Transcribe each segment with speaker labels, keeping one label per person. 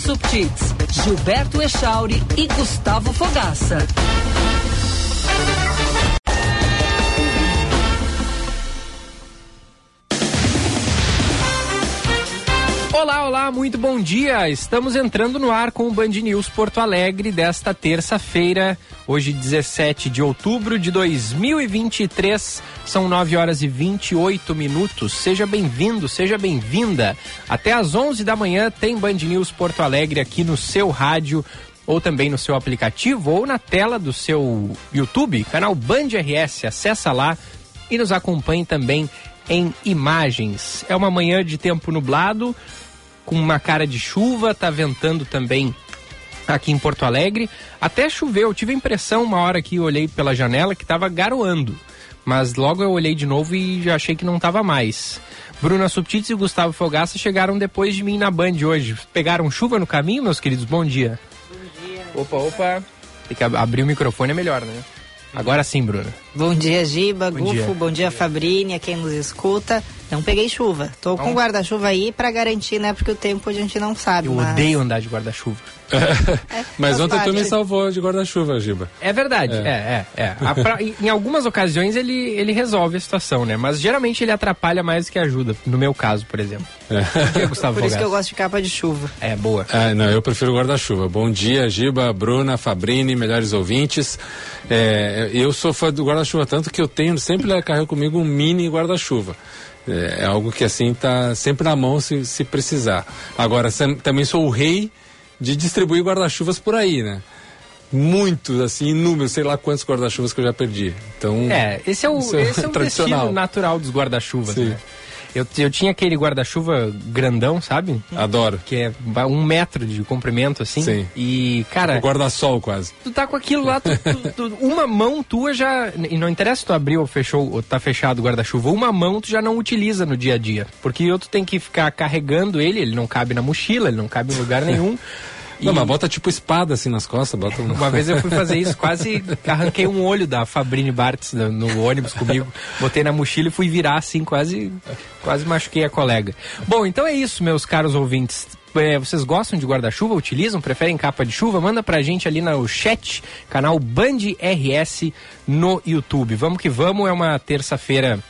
Speaker 1: Subtits, Gilberto Echauri e Gustavo Fogaça.
Speaker 2: Olá, olá, muito bom dia. Estamos entrando no ar com o Band News Porto Alegre desta terça-feira, hoje 17 de outubro de 2023. São 9 horas e 28 minutos. Seja bem-vindo, seja bem-vinda. Até às 11 da manhã tem Band News Porto Alegre aqui no seu rádio ou também no seu aplicativo ou na tela do seu YouTube, canal Band RS. Acessa lá e nos acompanhe também em imagens. É uma manhã de tempo nublado, com uma cara de chuva, tá ventando também aqui em Porto Alegre. Até choveu, eu tive a impressão uma hora que eu olhei pela janela que tava garoando. Mas logo eu olhei de novo e já achei que não tava mais. Bruna Subtits e Gustavo Fogaça chegaram depois de mim na Band hoje. Pegaram chuva no caminho, meus queridos? Bom dia.
Speaker 3: Bom dia.
Speaker 2: Opa, opa. Tem que abrir o microfone, é melhor, né? Agora sim, Bruna.
Speaker 3: Bom dia, Giba,
Speaker 2: Bom
Speaker 3: Gufo,
Speaker 2: dia.
Speaker 3: bom dia, Fabrini, a quem nos escuta. Não peguei chuva. Tô com guarda-chuva aí pra garantir, né? Porque o tempo a gente não sabe.
Speaker 2: Eu
Speaker 3: mas...
Speaker 2: odeio andar de guarda-chuva.
Speaker 3: É,
Speaker 4: Mas ontem tu me salvou de guarda-chuva, Giba.
Speaker 2: É verdade, é, é, é. A pra- em- algumas ocasiões ele, ele resolve a situação, né? Mas geralmente ele atrapalha mais do que ajuda. No meu caso, por exemplo. Gustavo
Speaker 3: Por isso que eu gosto de capa de chuva.
Speaker 2: É, boa.
Speaker 4: Ah, não, eu prefiro guarda-chuva. Bom dia, Giba, Bruna, Fabrini, melhores ouvintes. É, eu sou fã do guarda-chuva tanto que eu tenho, sempre carrego comigo um mini guarda-chuva. É, é algo que assim tá sempre na mão se, se precisar. Agora, sam- também sou o rei de distribuir guarda-chuvas por aí, né? Muitos, assim, inúmeros, sei lá quantos guarda-chuvas que eu já perdi. Então,
Speaker 2: É, esse é o,
Speaker 4: é
Speaker 2: esse é o
Speaker 4: tradicional.
Speaker 2: destino natural dos guarda-chuvas, né? Eu, eu tinha aquele guarda-chuva grandão, sabe?
Speaker 4: adoro.
Speaker 2: Que é um metro de comprimento, assim.
Speaker 4: Sim.
Speaker 2: E, cara,
Speaker 4: O guarda-sol quase.
Speaker 2: tu tá com aquilo lá, tu- tu- tu- uma mão tua já. E não interessa se tu abriu ou fechou, ou tá fechado o guarda-chuva, uma mão tu já não utiliza no dia a dia. Porque ou tu tem que ficar carregando ele, ele não cabe na mochila, ele não cabe em lugar nenhum.
Speaker 4: Não,
Speaker 2: E
Speaker 4: mas bota tipo espada assim nas costas, bota um...
Speaker 2: Uma vez eu fui fazer isso, quase arranquei um olho da Fabrini Bartz no, ônibus comigo, botei na mochila e fui virar assim, quase, quase machuquei a colega. Bom, então é isso, meus caros ouvintes. É, vocês gostam de guarda-chuva? Utilizam? Preferem capa de chuva? Manda pra gente ali no chat, canal Band RS no YouTube. Vamos que vamos, é uma terça-feira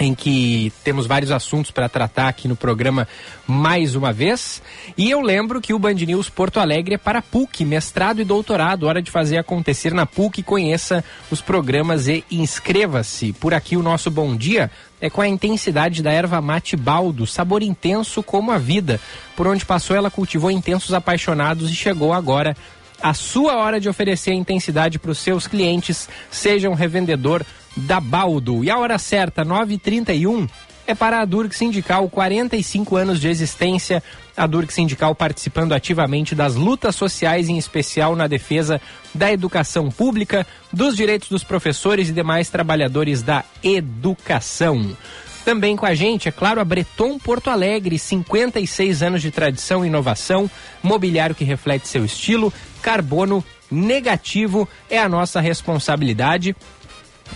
Speaker 2: em que temos vários assuntos para tratar aqui no programa mais uma vez. E eu lembro que o Band News Porto Alegre é para PUC, mestrado e doutorado. Hora de fazer acontecer na PUC. Conheça os programas e inscreva-se. Por aqui o nosso bom dia é com a intensidade da erva mate baldo, sabor intenso como a vida. Por onde passou, ela cultivou intensos apaixonados e chegou agora a sua hora de oferecer intensidade para os seus clientes, seja um revendedor da Baldo. E a hora certa, 9h31, é para a Durk Sindical, 45 anos de existência. A Durk Sindical participando ativamente das lutas sociais, em especial na defesa da educação pública, dos direitos dos professores e demais trabalhadores da educação. Também com a gente, é claro, a Breton Porto Alegre, 56 anos de tradição e inovação, mobiliário que reflete seu estilo, carbono negativo é a nossa responsabilidade.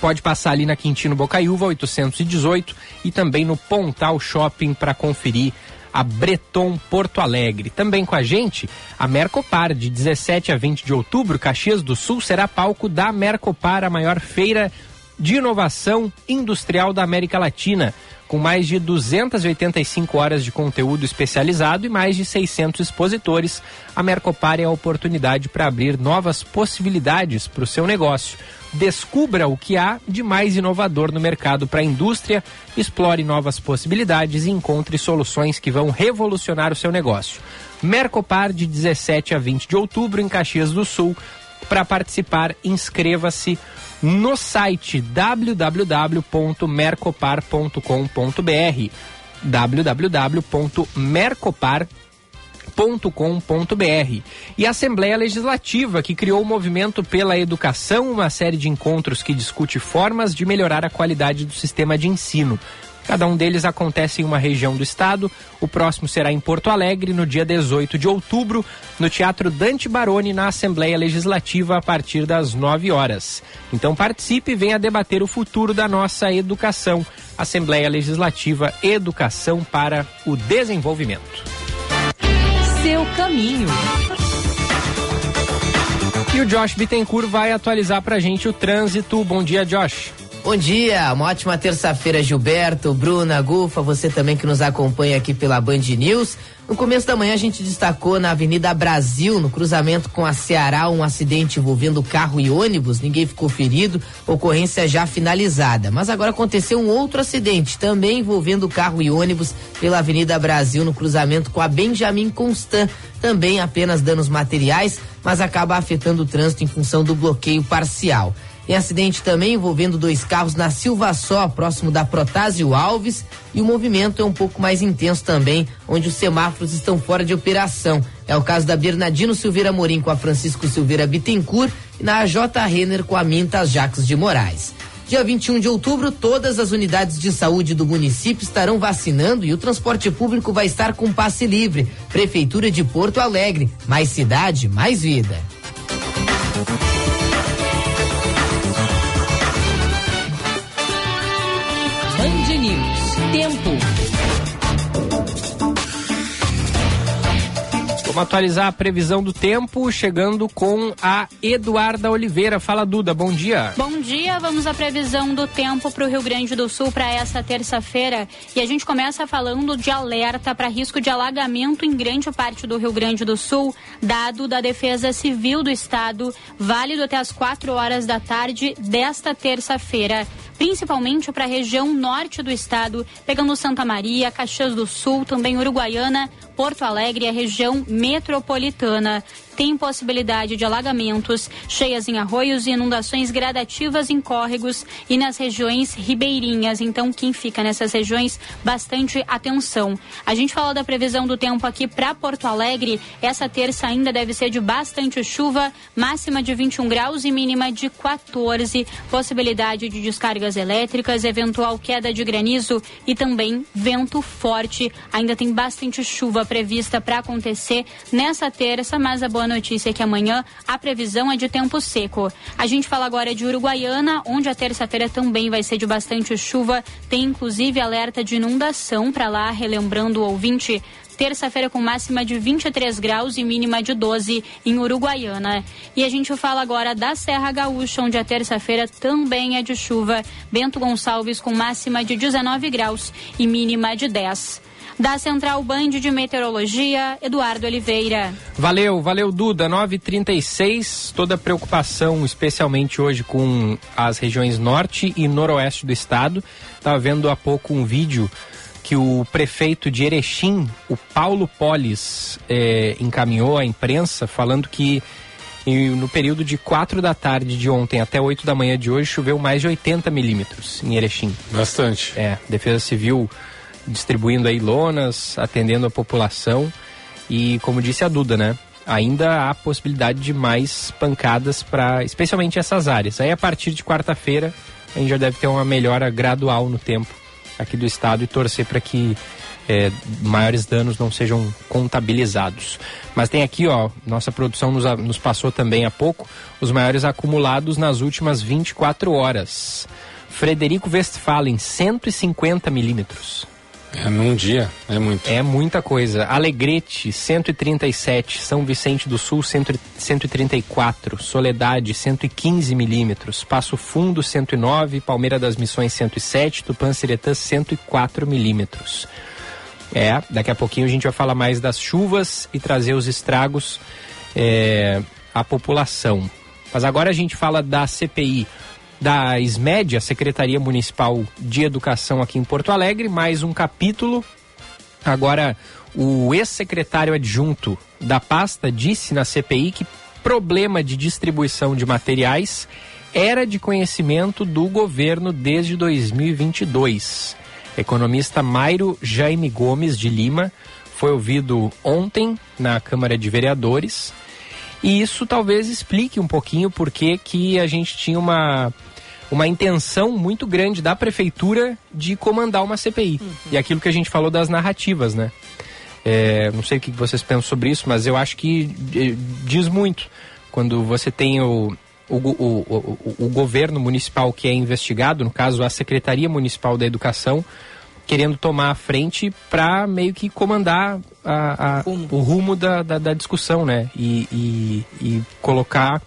Speaker 2: Pode passar ali na Quintino Bocaiúva 818 e também no Pontal Shopping para conferir a Breton Porto Alegre. Também com a gente, a Mercopar, de 17 a 20 de outubro, Caxias do Sul será palco da Mercopar, a maior feira de inovação industrial da América Latina, com mais de 285 horas de conteúdo especializado e mais de 600 expositores. A Mercopar é a oportunidade para abrir novas possibilidades para o seu negócio. Descubra o que há de mais inovador no mercado para a indústria, explore novas possibilidades e encontre soluções que vão revolucionar o seu negócio. Mercopar de 17 a 20 de outubro em Caxias do Sul. Para participar, inscreva-se no site www.mercopar.com.br www.mercopar.com.br e a Assembleia Legislativa, que criou o movimento pela educação, uma série de encontros que discute formas de melhorar a qualidade do sistema de ensino. Cada um deles acontece em uma região do estado. O próximo será em Porto Alegre, no dia 18 de outubro, no Teatro Dante Baroni, na Assembleia Legislativa, a partir das 9 horas. Então participe e venha debater o futuro da nossa educação. Assembleia Legislativa Educação para o Desenvolvimento.
Speaker 1: seu caminho.
Speaker 2: E o Josh Bittencourt vai atualizar pra gente o trânsito. Bom dia, Josh.
Speaker 5: Bom dia, uma ótima terça-feira, Gilberto, Bruna, Gufa, você também que nos acompanha aqui pela Band News. No começo da manhã a gente destacou na Avenida Brasil, no cruzamento com a Ceará, um acidente envolvendo carro e ônibus. Ninguém ficou ferido, ocorrência já finalizada. Mas agora aconteceu um outro acidente, também envolvendo carro e ônibus pela Avenida Brasil, no cruzamento com a Benjamin Constant. Também apenas danos materiais, mas acaba afetando o trânsito em função do bloqueio parcial. Tem acidente também envolvendo dois carros na Silva Só, próximo da Protásio Alves, e o movimento é um pouco mais intenso também, onde os semáforos estão fora de operação. É o caso da Bernardino Silveira Morim com a Francisco Silveira Bittencourt e na AJ Renner com a Mintas Jacques de Moraes. Dia 21 de outubro, todas as unidades de saúde do município estarão vacinando e o transporte público vai estar com passe livre. Prefeitura de Porto Alegre. Mais cidade, mais vida.
Speaker 1: Tempo.
Speaker 2: Vamos atualizar a previsão do tempo, chegando com a Eduarda Oliveira. Fala, Duda, bom dia.
Speaker 6: Bom dia, vamos à previsão do tempo para o Rio Grande do Sul para essa terça-feira. E a gente começa falando de alerta para risco de alagamento em grande parte do Rio Grande do Sul, dado da Defesa Civil do Estado, válido até as 4 horas da tarde desta terça-feira principalmente para a região norte do estado, pegando Santa Maria, Caxias do Sul, também Uruguaiana, Porto Alegre e a região metropolitana. Tem possibilidade de alagamentos, cheias em arroios e inundações gradativas em córregos e nas regiões ribeirinhas. Então, quem fica nessas regiões, bastante atenção. A gente fala da previsão do tempo aqui para Porto Alegre. Essa terça ainda deve ser de bastante chuva, máxima de 21 graus e mínima de 14. Possibilidade de descargas elétricas, eventual queda de granizo e também vento forte. Ainda tem bastante chuva prevista para acontecer nessa terça, mas a boa notícia é que amanhã a previsão é de tempo seco. A gente fala agora de Uruguaiana, onde a terça-feira também vai ser de bastante chuva. Tem inclusive alerta de inundação para lá, relembrando o ouvinte terça-feira com máxima de 23 graus e mínima de 12 em Uruguaiana. E a gente fala agora da Serra Gaúcha, onde a terça-feira também é de chuva. Bento Gonçalves com máxima de 19 graus e mínima de 10. Da Central Band de Meteorologia, Eduardo Oliveira.
Speaker 2: Valeu, valeu Duda, 936, toda preocupação, especialmente hoje com as regiões norte e noroeste do estado. Estava vendo há pouco um vídeo que o prefeito de Erechim, o Paulo Polis, é, encaminhou à imprensa falando que no período de 4 da tarde de ontem até 8 da manhã de hoje choveu mais de 80 milímetros em Erechim.
Speaker 4: Bastante.
Speaker 2: É, Defesa Civil distribuindo aí lonas, atendendo a população e como disse a Duda, né? Ainda há possibilidade de mais pancadas para, especialmente essas áreas. Aí a partir de quarta-feira a gente já deve ter uma melhora gradual no tempo aqui do estado e torcer para que é, maiores danos não sejam contabilizados. Mas tem aqui, ó, nossa produção nos, nos passou também há pouco, os maiores acumulados nas últimas 24 horas. Frederico Westphalen, 150 milímetros.
Speaker 4: É num dia, é muito.
Speaker 2: É muita coisa. Alegrete, 137. São Vicente do Sul, 134. Soledade, 115 milímetros. Passo Fundo, 109. Palmeira das Missões, 107. Tupanciretã, 104 milímetros. É, daqui a pouquinho a gente vai falar mais das chuvas e trazer os estragos é, à população. Mas agora a gente fala da CPI da SMED, a Secretaria Municipal de Educação aqui em Porto Alegre, mais um capítulo. Agora, o ex-secretário adjunto da pasta disse na CPI que problema de distribuição de materiais era de conhecimento do governo desde 2022. Economista Mairo Jaime Gomes de Lima foi ouvido ontem na Câmara de Vereadores. E isso talvez explique um pouquinho por que a gente tinha uma uma intenção muito grande da prefeitura de comandar uma CPI. Uhum. E aquilo que a gente falou das narrativas, né? É, não sei o que vocês pensam sobre isso, mas eu acho que é, diz muito. Quando você tem o, o, o, o, o governo municipal que é investigado, no caso a Secretaria Municipal da Educação, querendo tomar a frente para meio que comandar a, a,
Speaker 3: Rumo.
Speaker 2: o rumo da, da, da discussão, né? E, e, e colocar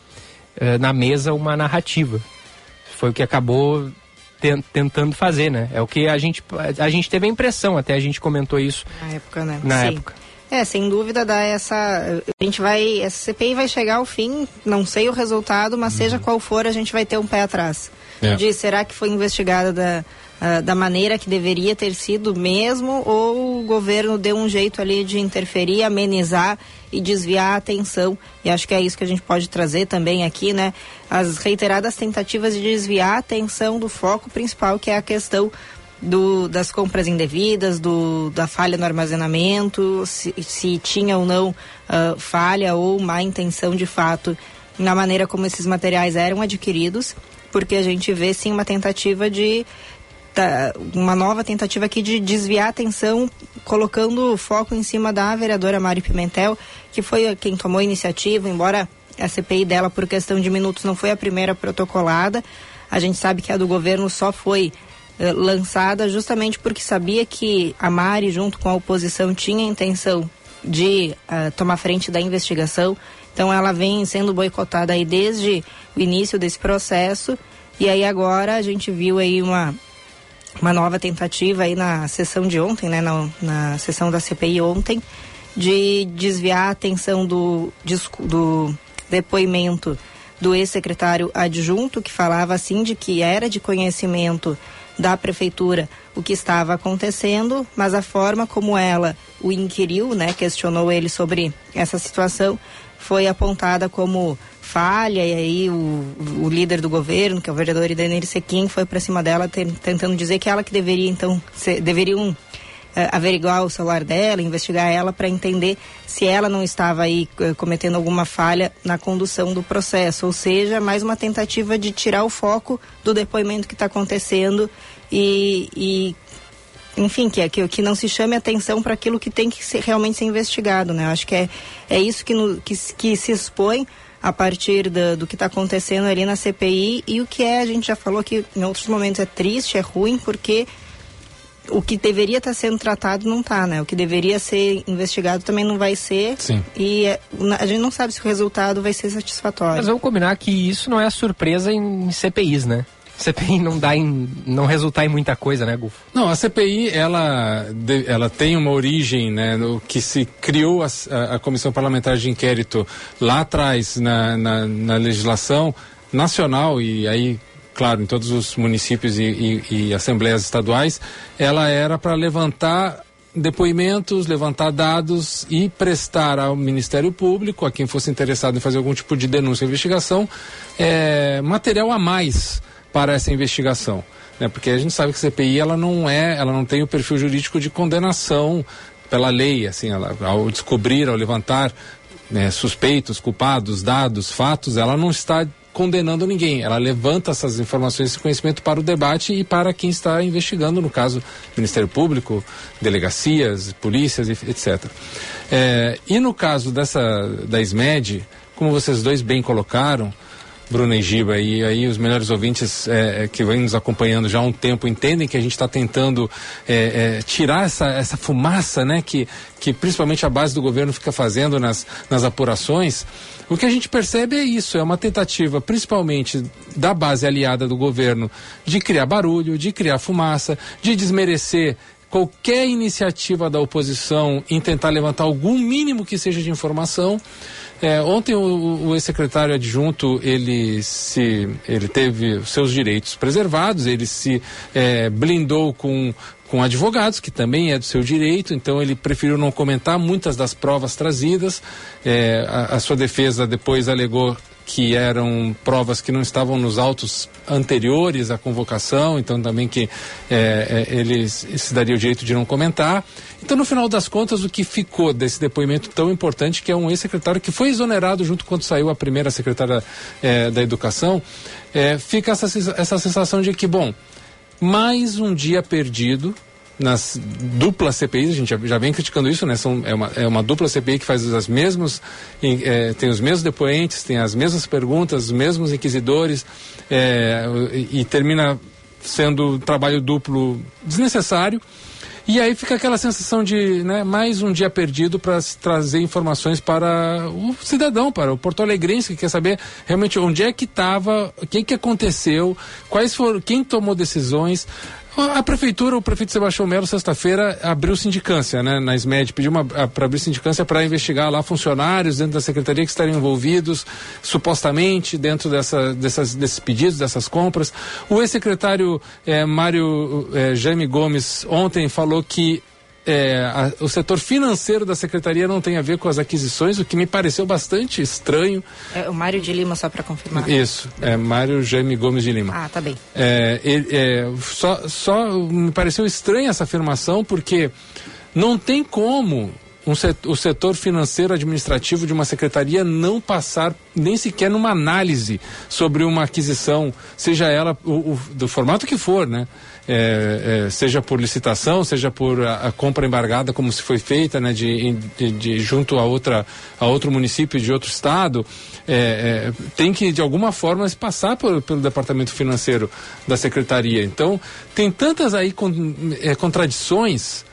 Speaker 2: eh, na mesa uma narrativa. Foi o que acabou ten- tentando fazer, né? É o que a gente, a gente teve a impressão, até a gente comentou isso
Speaker 3: Na época, né?
Speaker 2: na
Speaker 3: Sim.
Speaker 2: época.
Speaker 3: É, sem dúvida dá essa. A gente vai. Essa CPI vai chegar ao fim, não sei o resultado, mas seja qual for, a gente vai ter um pé atrás.
Speaker 4: É.
Speaker 3: De será que foi investigada da, ah, da maneira que deveria ter sido mesmo, ou o governo deu um jeito ali de interferir, amenizar e desviar a atenção. E acho que é isso que a gente pode trazer também aqui, né? As reiteradas tentativas de desviar a atenção do foco principal, que é a questão do, das compras indevidas, do, da falha no armazenamento, se, se tinha ou não ah, falha ou má intenção de fato na maneira como esses materiais eram adquiridos, porque a gente vê sim uma tentativa de tá, uma nova tentativa aqui de desviar a atenção, colocando o foco em cima da vereadora Mari Pimentel, que foi quem tomou a iniciativa, embora a CPI dela, por questão de minutos, não foi a primeira protocolada. A gente sabe que a do governo só foi eh, lançada justamente porque sabia que a Mari, junto com a oposição, tinha a intenção de ah, tomar frente da investigação. Então ela vem sendo boicotada aí desde o início desse processo. E aí agora a gente viu aí uma, uma nova tentativa aí na sessão de ontem, né, na, na sessão da CPI ontem, de desviar a atenção do, do depoimento do ex-secretário adjunto, que falava assim de que era de conhecimento da prefeitura o que estava acontecendo, mas a forma como ela o inquiriu, né, questionou ele sobre essa situação, foi apontada como falha e aí o, o líder do governo, que é o vereador Idenir Sequim, foi para cima dela ten- tentando dizer que ela que deveria então ser, eh, averiguar o celular dela, investigar ela para entender se ela não estava aí eh, cometendo alguma falha na condução do processo, ou seja, mais uma tentativa de tirar o foco do depoimento que está acontecendo e, e enfim, que, é que, que não se chame atenção para aquilo que tem que ser, realmente ser investigado, né? Eu acho que é, é isso que, no, que, se- que se expõe a partir da- do que está acontecendo ali na CPI e o que é, a gente já falou que em outros momentos é triste, é ruim, porque o que deveria estar sendo tratado não está, né? O que deveria ser investigado também não vai ser.
Speaker 4: Sim.
Speaker 3: E é, a gente não sabe se o resultado vai ser satisfatório.
Speaker 2: Mas vamos combinar que isso não é surpresa em CPIs, né? CPI não dá em. não resultar em muita coisa, né, Gufo?
Speaker 4: Não, a CPI ela, ela tem uma origem, né, no que se criou a, a- Comissão Parlamentar de Inquérito lá atrás na, na, na legislação nacional e aí, claro, em todos os municípios e, e- e assembleias estaduais, ela era para levantar depoimentos, levantar dados e prestar ao Ministério Público, a quem fosse interessado em fazer algum tipo de denúncia ou investigação, eh, material a mais para essa investigação, né? Porque a gente sabe que a CPI ela não é, ela não tem o perfil jurídico de condenação pela lei, assim, ela, ao descobrir, ao levantar né, suspeitos, culpados, dados, fatos, ela não está condenando ninguém, ela levanta essas informações, esse conhecimento para o debate e para quem está investigando, no caso, Ministério Público, delegacias, polícias, etc. É, e no caso dessa da SMED, como vocês dois bem colocaram, Bruna e Giba, e aí os melhores ouvintes é, é, que vêm nos acompanhando já há um tempo entendem que a gente está tentando é, é, tirar essa, essa fumaça, né, que, que principalmente a base do governo fica fazendo nas, nas apurações. O que a gente percebe é isso, é uma tentativa, principalmente da base aliada do governo, de criar barulho, de criar fumaça, de desmerecer qualquer iniciativa da oposição em tentar levantar algum mínimo que seja de informação. É, ontem o, o ex-secretário adjunto ele se ele teve seus direitos preservados, ele se é, blindou com com advogados, que também é do seu direito, então ele preferiu não comentar muitas das provas trazidas. É, a, a sua defesa depois alegou que eram provas que não estavam nos autos anteriores à convocação, então também que é, é, ele se daria o direito de não comentar. Então, no final das contas, o que ficou desse depoimento tão importante, que é um ex-secretário que foi exonerado junto quando saiu a primeira secretária é, da Educação, é, fica essa, essa sensação de que, bom, mais um dia perdido nas duplas CPIs, a gente já, já vem criticando isso, né? São, é, uma, é uma dupla CPI que faz as mesmas, é, tem os mesmos depoentes, tem as mesmas perguntas, os mesmos inquisidores, é, e, e termina sendo trabalho duplo desnecessário. E aí fica aquela sensação de né, mais um dia perdido para trazer informações para o cidadão, para o porto alegrense que quer saber realmente onde é que estava, o que, que aconteceu, quais foram, quem tomou decisões. A prefeitura, o prefeito Sebastião Melo, sexta-feira, abriu sindicância, né, na SMED, pediu para abrir sindicância para investigar lá funcionários dentro da secretaria que estariam envolvidos, supostamente, dentro dessa, dessas, desses pedidos, dessas compras. O ex-secretário eh, Mário eh, Jaime Gomes ontem falou que é, a, o setor financeiro da secretaria não tem a ver com as aquisições, o que me pareceu bastante estranho.
Speaker 3: É o Mário de Lima, só para confirmar.
Speaker 4: Isso, é Mário Jaime Gomes de Lima.
Speaker 3: Ah, tá bem.
Speaker 4: É, ele, é, só, só me pareceu estranha essa afirmação, porque não tem como um setor, o setor financeiro administrativo de uma secretaria não passar nem sequer numa análise sobre uma aquisição, seja ela o, o, do formato que for, né? É, é, seja por licitação, seja por a, a, compra embargada como se foi feita, né, de, de, de, junto a outra a outro município de outro estado, é, é tem que de alguma forma se passar por, pelo departamento financeiro da secretaria. Então tem tantas aí con, é, contradições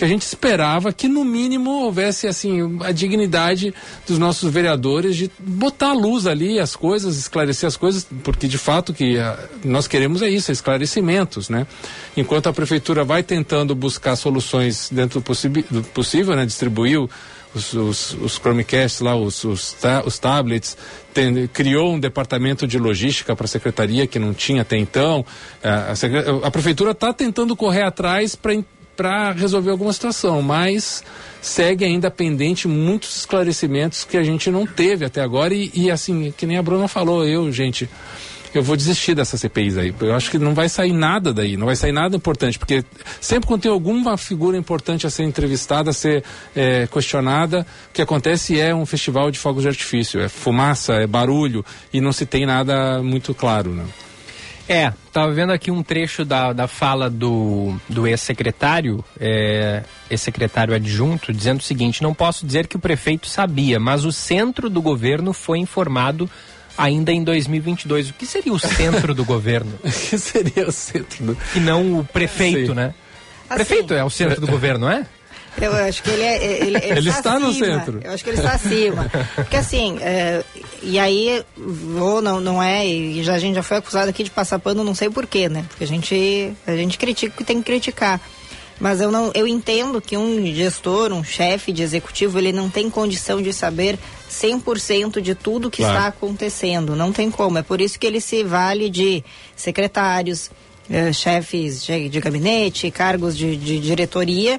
Speaker 4: que a gente esperava que no mínimo houvesse assim a dignidade dos nossos vereadores de botar a luz ali as coisas, esclarecer as coisas, porque de fato que a, ah, nós queremos é isso, é esclarecimentos, né? Enquanto a prefeitura vai tentando buscar soluções dentro do, do possível, né? Distribuiu os, os, os Chromecasts lá, os, os, ta, os tablets, tem, criou um departamento de logística para a secretaria que não tinha até então. A, a, a prefeitura está tentando correr atrás para para resolver alguma situação, mas segue ainda pendente muitos esclarecimentos que a gente não teve até agora e, e assim, que nem a Bruna falou, eu, gente, eu vou desistir dessa CPIs aí. Eu acho que não vai sair nada daí, não vai sair nada importante, porque sempre quando tem alguma figura importante a ser entrevistada, a ser é, questionada, o que acontece é um festival de fogos de artifício, é fumaça, é barulho e não se tem nada muito claro, né?
Speaker 2: É, estava vendo aqui um trecho da, da fala do, do ex-secretário, é, ex-secretário adjunto, dizendo o seguinte: não posso dizer que o prefeito sabia, mas o centro do governo foi informado ainda em 2022. O que seria o centro do governo?
Speaker 4: O que seria o centro do...
Speaker 2: E não o prefeito, Sim. né? Assim, prefeito é o centro do governo, não é?
Speaker 3: Eu acho que ele é. Ele,
Speaker 4: ele, ele está, está no centro.
Speaker 3: Eu acho que ele está acima. Porque assim, é, e aí, ou não, não é, e já, a gente já foi acusado aqui de passar pano, não sei porquê, né? Porque a gente, a gente critica o que tem que criticar. Mas eu não, eu entendo que um gestor, um chefe de executivo, ele não tem condição de saber 100% de tudo que claro. está acontecendo. Não tem como. É por isso que ele se vale de secretários, eh, chefes de, de, gabinete, cargos de, de diretoria,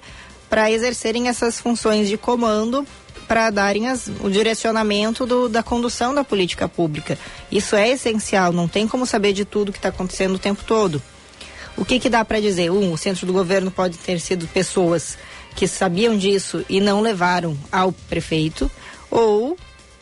Speaker 3: para exercerem essas funções de comando para darem as, o direcionamento do, da condução da política pública. Isso é essencial, não tem como saber de tudo que está acontecendo o tempo todo. O que, que dá para dizer? Um, o centro do governo pode ter sido pessoas que sabiam disso e não levaram ao prefeito, ou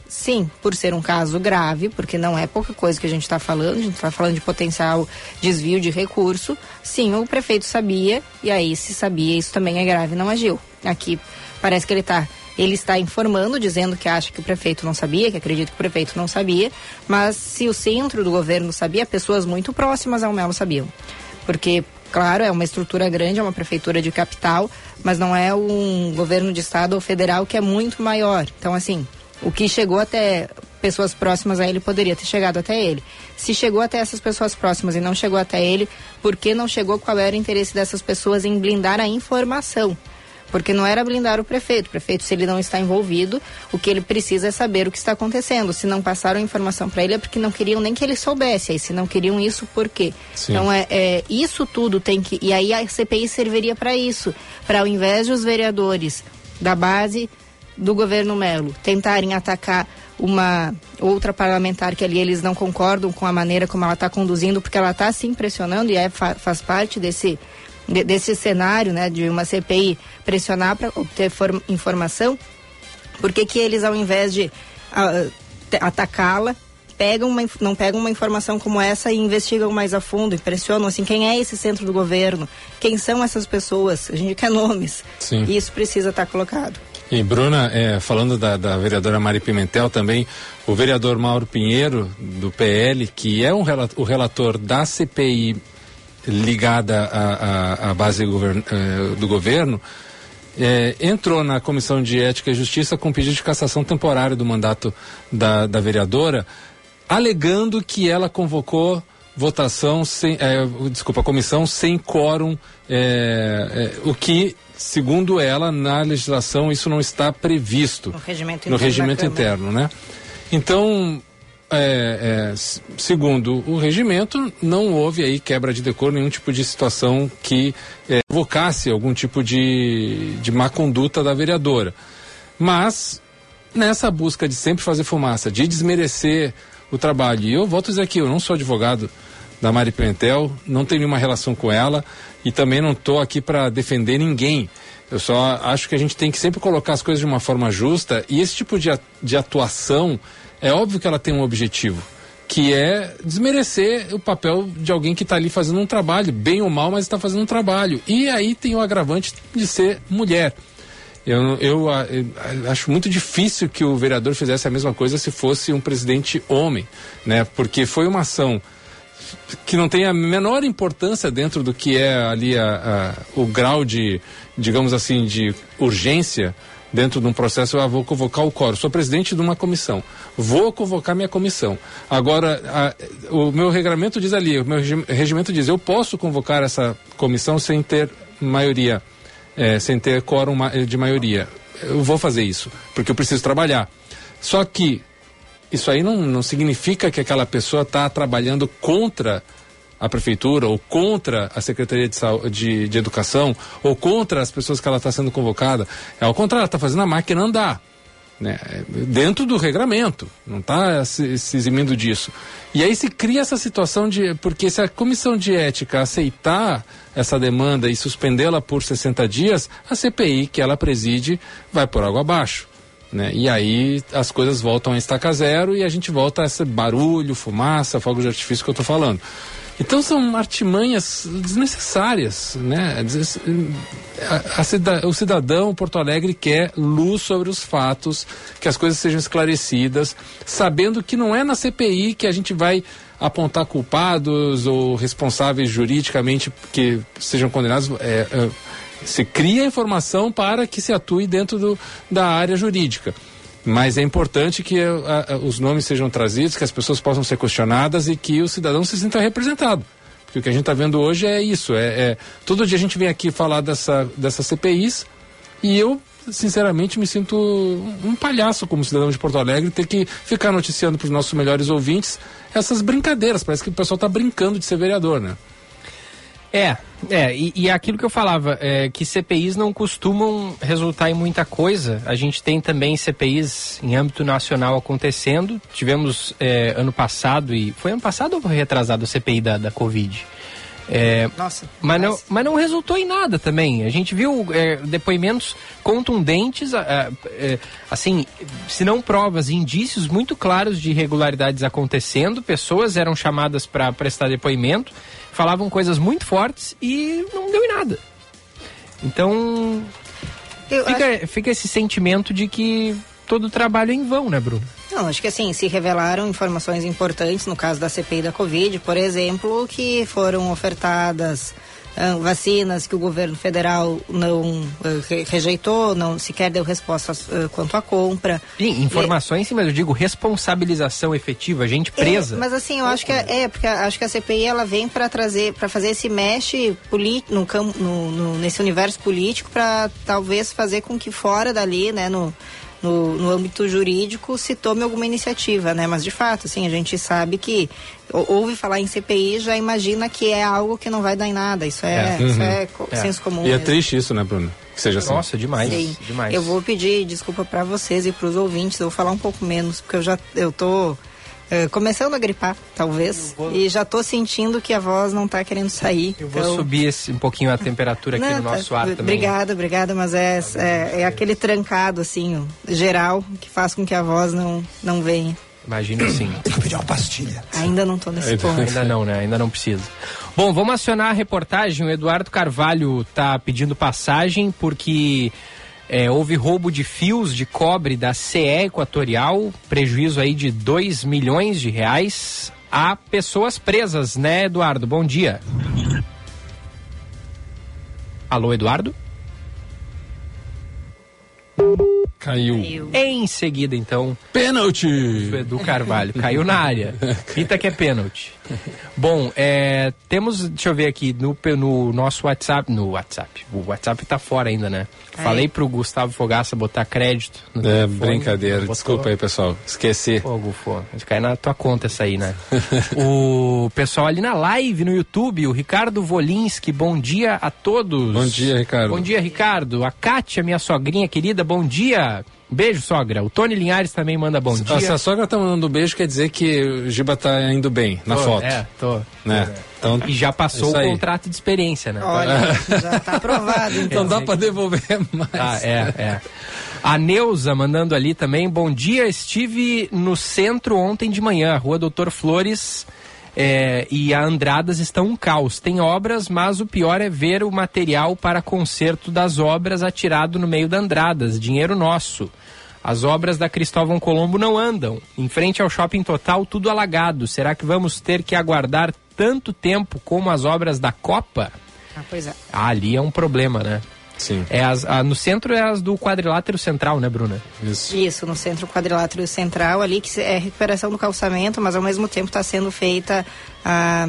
Speaker 3: sim, por ser um caso grave, porque não é pouca coisa que a gente está falando, a gente está falando de potencial desvio de recurso, sim, o prefeito sabia, e aí se sabia, isso também é grave, não agiu. Aqui parece que ele está ele está informando, dizendo que acha que o prefeito não sabia, que acredita que o prefeito não sabia, mas se o centro do governo sabia, pessoas muito próximas ao Melo sabiam. Porque, claro, é uma estrutura grande, é uma prefeitura de capital, mas não é um governo de estado ou federal que é muito maior. Então, assim, o que chegou até pessoas próximas a ele poderia ter chegado até ele. Se chegou até essas pessoas próximas e não chegou até ele, por que não chegou? Qual era o interesse dessas pessoas em blindar a informação? Porque não era blindar o prefeito. O prefeito, se ele não está envolvido, o que ele precisa é saber o que está acontecendo. Se não passaram a informação para ele é porque não queriam nem que ele soubesse. Aí, se não queriam isso, por quê? Sim. Então, é, é, isso tudo tem que. E aí a CPI serviria para isso. Para ao invés de os vereadores da base do governo Melo tentarem atacar uma outra parlamentar que ali eles não concordam com a maneira como ela está conduzindo, porque ela está se impressionando e é, faz parte desse, de, desse cenário né, de uma CPI pressionar para obter form, informação, por que, que eles, ao invés de uh, atacá-la, pegam uma, não pegam uma informação como essa e investigam mais a fundo, impressionam assim, quem é esse centro do governo, quem são essas pessoas, a gente quer nomes. Sim. E isso precisa estar tá colocado.
Speaker 4: E Bruna, é, falando da, da, vereadora Mari Pimentel também, o vereador Mauro Pinheiro, do PL, que é um, o relator da CPI ligada à, base govern, eh, do governo, é, entrou na Comissão de Ética e Justiça com pedido de cassação temporária do mandato da, da vereadora, alegando que ela convocou votação sem, é, desculpa, comissão sem quórum, é, é, o que, segundo ela, na legislação isso não está previsto.
Speaker 3: No regimento
Speaker 4: no
Speaker 3: interno.
Speaker 4: regimento interno, né? Então, é, é, segundo o regimento, não houve aí quebra de decoro, nenhum tipo de situação que é, provocasse algum tipo de, de má conduta da vereadora. Mas, nessa busca de sempre fazer fumaça, de desmerecer o trabalho, e eu volto a dizer aqui, eu não sou advogado da Mari Pimentel, não tenho nenhuma relação com ela e também não estou aqui para defender ninguém. Eu só acho que a gente tem que sempre colocar as coisas de uma forma justa e esse tipo de, de atuação é óbvio que ela tem um objetivo, que é desmerecer o papel de alguém que está ali fazendo um trabalho, bem ou mal, mas está fazendo um trabalho. E aí tem o agravante de ser mulher. Eu, eu, eu, acho muito difícil que o vereador fizesse a mesma coisa se fosse um presidente homem, né? Porque foi uma ação que não tem a menor importância dentro do que é ali a, a, o grau de, digamos assim, de urgência dentro de um processo, eu ah, vou convocar o coro. Sou presidente de uma comissão. Vou convocar minha comissão. Agora, a, o meu regramento diz ali, o meu regimento diz, eu posso convocar essa comissão sem ter maioria, é, sem ter quórum de maioria. Eu vou fazer isso, porque eu preciso trabalhar. Só que isso aí não, não significa que aquela pessoa está trabalhando contra a prefeitura ou contra a Secretaria de, de, de Educação ou contra as pessoas que ela está sendo convocada. É ao contrário, está fazendo a máquina andar. Né? Dentro do regramento, não está se, se eximindo disso. E aí se cria essa situação de. Porque se a comissão de ética aceitar essa demanda e suspendê-la por 60 dias, a CPI que ela preside vai por água abaixo. Né? E aí as coisas voltam a estaca zero e a gente volta a esse barulho, fumaça, fogo de artifício que eu estou falando. Então são artimanhas desnecessárias, né? A, a, o cidadão Porto Alegre quer luz sobre os fatos, que as coisas sejam esclarecidas, sabendo que não é na CPI que a gente vai apontar culpados ou responsáveis juridicamente que sejam condenados. É, é, se cria informação para que se atue dentro do, da área jurídica. Mas é importante que a, a, os nomes sejam trazidos, que as pessoas possam ser questionadas e que o cidadão se sinta representado. Porque o que a gente está vendo hoje é isso. É, é, todo dia a gente vem aqui falar dessa, dessas CPIs e eu, sinceramente, me sinto um palhaço como cidadão de Porto Alegre ter que ficar noticiando para os nossos melhores ouvintes essas brincadeiras. Parece que o pessoal está brincando de ser vereador, né?
Speaker 2: É, é, e, e aquilo que eu falava, é, que CPIs não costumam resultar em muita coisa. A gente tem também CPIs em âmbito nacional acontecendo. Tivemos é, ano passado, e foi ano passado ou foi retrasado a CPI da, da Covid? É,
Speaker 3: Nossa,
Speaker 2: mas, não, mas não resultou em nada também. A gente viu é, depoimentos contundentes, é, assim, se não provas, indícios muito claros de irregularidades acontecendo. Pessoas eram chamadas para prestar depoimento falavam coisas muito fortes e não deu em nada. Então, fica, acho... fica esse sentimento de que todo o trabalho é em vão, né, Bruno?
Speaker 3: Não, acho que assim, se revelaram informações importantes no caso da CPI da Covid, por exemplo, que foram ofertadas uh, vacinas que o governo federal não uh, rejeitou, não sequer deu resposta uh, quanto à compra.
Speaker 2: Sim, informações, sim, mas eu digo responsabilização efetiva, gente presa.
Speaker 3: É, mas assim, eu acho que é, é, porque acho que a CPI ela vem para trazer, para fazer esse mexe no, no, no, nesse universo político para talvez fazer com que fora dali, né, no no, no âmbito jurídico se tome alguma iniciativa, né? Mas de fato, assim, a gente sabe que ouve falar em CPI já imagina que é algo que não vai dar em nada. Isso é, é. Isso é, é senso comum.
Speaker 4: E é mesmo. é triste isso, né, Bruno? Que seja assim.
Speaker 2: Nossa, demais, Sim. demais.
Speaker 3: Eu vou pedir desculpa para vocês e para os ouvintes. Eu vou falar um pouco menos porque eu já eu tô é, começando a gripar, talvez. Vou... E já tô sentindo que a voz não tá querendo sair.
Speaker 2: Eu vou então... subir esse, um pouquinho a temperatura aqui não, no nosso tá, ar também.
Speaker 3: Obrigada, obrigada, mas é, é, é, aquele trancado, assim, geral, que faz com que a voz não, não venha.
Speaker 2: Imagino sim.
Speaker 7: Tem que pedir uma pastilha.
Speaker 3: Ainda não tô nesse ponto.
Speaker 2: Ainda não, né? Ainda não precisa. Bom, vamos acionar a reportagem. O Eduardo Carvalho tá pedindo passagem porque é, houve roubo de fios de cobre da CE Equatorial, prejuízo aí de 2 milhões de reais. Há pessoas presas, né, Eduardo? Bom dia. Alô, Eduardo?
Speaker 4: Caiu.
Speaker 2: Em seguida, então,
Speaker 4: Pênalti!
Speaker 2: do Edu Carvalho. Caiu na área. Pita que é pênalti. Bom, é, temos, deixa eu ver aqui, no, no nosso WhatsApp. No WhatsApp. O WhatsApp tá fora ainda, né? Falei pro Gustavo Fogaça botar crédito. No
Speaker 4: É
Speaker 2: telefone,
Speaker 4: brincadeira,
Speaker 2: botou-
Speaker 4: desculpa aí, pessoal. Esqueci.
Speaker 2: Pô, Gufo, vai cair na tua conta essa aí, né? o pessoal ali na live no YouTube, o Ricardo Volinski, bom dia a todos.
Speaker 4: Bom dia, Ricardo.
Speaker 2: Bom dia, Ricardo. A Kátia, minha sogrinha querida, bom dia. Beijo, sogra. O Tony Linhares também manda bom
Speaker 4: Ah, Se
Speaker 2: dia.
Speaker 4: a sogra tá mandando um beijo, quer dizer que o Giba tá indo bem na
Speaker 2: Tô,
Speaker 4: foto.
Speaker 2: É, tô.
Speaker 4: Né? Então,
Speaker 2: E já passou
Speaker 4: Isso
Speaker 2: o contrato de experiência, né?
Speaker 3: Olha, já tá aprovado. Então.
Speaker 4: então dá pra devolver mais.
Speaker 2: Ah, é, é. A Neuza mandando ali também. Bom dia, estive no centro ontem de manhã, Rua Doutor Flores. É, e a Andradas estão um caos. Tem obras, mas o pior é ver o material para conserto das obras atirado no meio da Andradas. Dinheiro nosso. As obras da Cristóvão Colombo não andam. Em frente ao shopping total, tudo alagado. Será que vamos ter que aguardar tanto tempo como as obras da Copa?
Speaker 3: Ah, pois é.
Speaker 2: Ah, ali é um problema, né?
Speaker 4: Sim,
Speaker 2: É as, a- no centro é as do quadrilátero central, né, Bruna?
Speaker 4: isso.
Speaker 3: Isso, no centro quadrilátero central ali, que é recuperação do calçamento, mas ao mesmo tempo está sendo feita a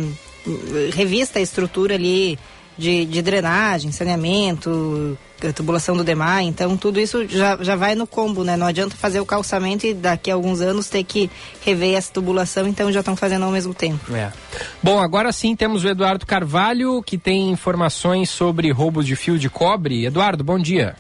Speaker 3: revista a estrutura ali de, de drenagem, saneamento, tubulação do DEMAR, então tudo isso já, já vai no combo, né? Não adianta fazer o calçamento e daqui a alguns anos ter que rever essa tubulação, então já estão fazendo ao mesmo tempo.
Speaker 2: É. Bom, agora sim temos o Eduardo Carvalho, que tem informações sobre roubos de fio de cobre. Eduardo, bom dia.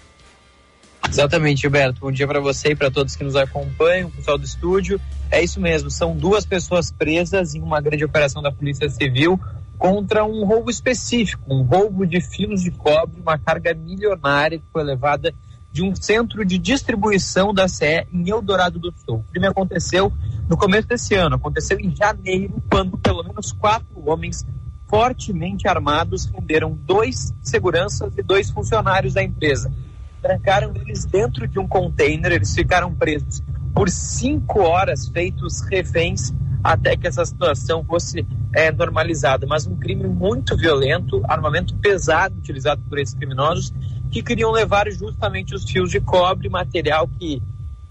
Speaker 7: Exatamente, Gilberto. Bom dia para você e para todos que nos acompanham, pessoal do estúdio. É isso mesmo, são duas pessoas presas em uma grande operação da Polícia Civil contra um roubo específico, um roubo de fios de cobre, uma carga milionária que foi levada de um centro de distribuição da CE em Eldorado do Sul. O crime aconteceu no começo desse ano, aconteceu em janeiro, quando pelo menos quatro homens fortemente armados renderam dois seguranças e dois funcionários da empresa trancaram eles dentro de um container, eles ficaram presos por cinco horas, feitos reféns, até que essa situação fosse é, normalizada. Mas um crime muito violento, armamento pesado utilizado por esses criminosos, que queriam levar justamente os fios de cobre, material que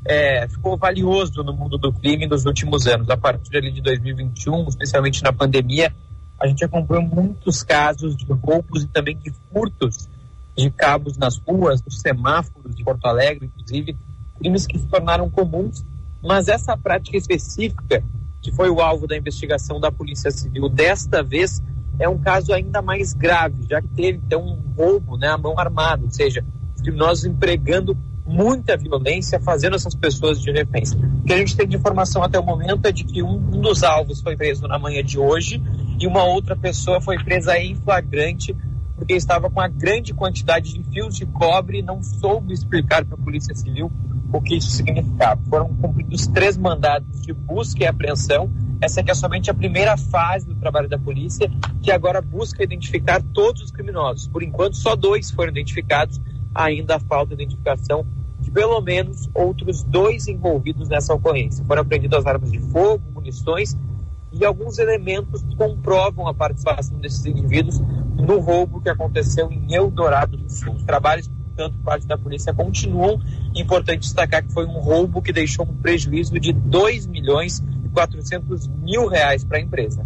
Speaker 7: é, ficou valioso no mundo do crime nos últimos anos. A partir ali de 2021, especialmente na pandemia, a gente acompanhou muitos casos de roubos e também de furtos de cabos nas ruas, nos semáforos de Porto Alegre, inclusive, crimes que se tornaram comuns, mas essa prática específica, que foi o alvo da investigação da Polícia Civil desta vez, é um caso ainda mais grave, já que teve então um roubo né, à mão armada, ou seja, os criminosos empregando muita violência, fazendo essas pessoas de reféns. O que a gente tem de informação até o momento é de que um, um dos alvos foi preso na manhã de hoje e uma outra pessoa foi presa em flagrante porque estava com uma grande quantidade de fios de cobre e não soube explicar para a Polícia Civil o que isso significava. Foram cumpridos três mandados de busca e apreensão. Essa aqui é somente a primeira fase do trabalho da polícia, que agora busca identificar todos os criminosos. Por enquanto, só dois foram identificados, ainda falta identificação de pelo menos outros dois envolvidos nessa ocorrência. Foram apreendidas armas de fogo, munições e alguns elementos comprovam a participação desses indivíduos no roubo que aconteceu em Eldorado do Sul. Os trabalhos, portanto, por parte da polícia continuam. Importante destacar que foi um roubo que deixou um prejuízo de 2 milhões e 400 mil reais para a empresa.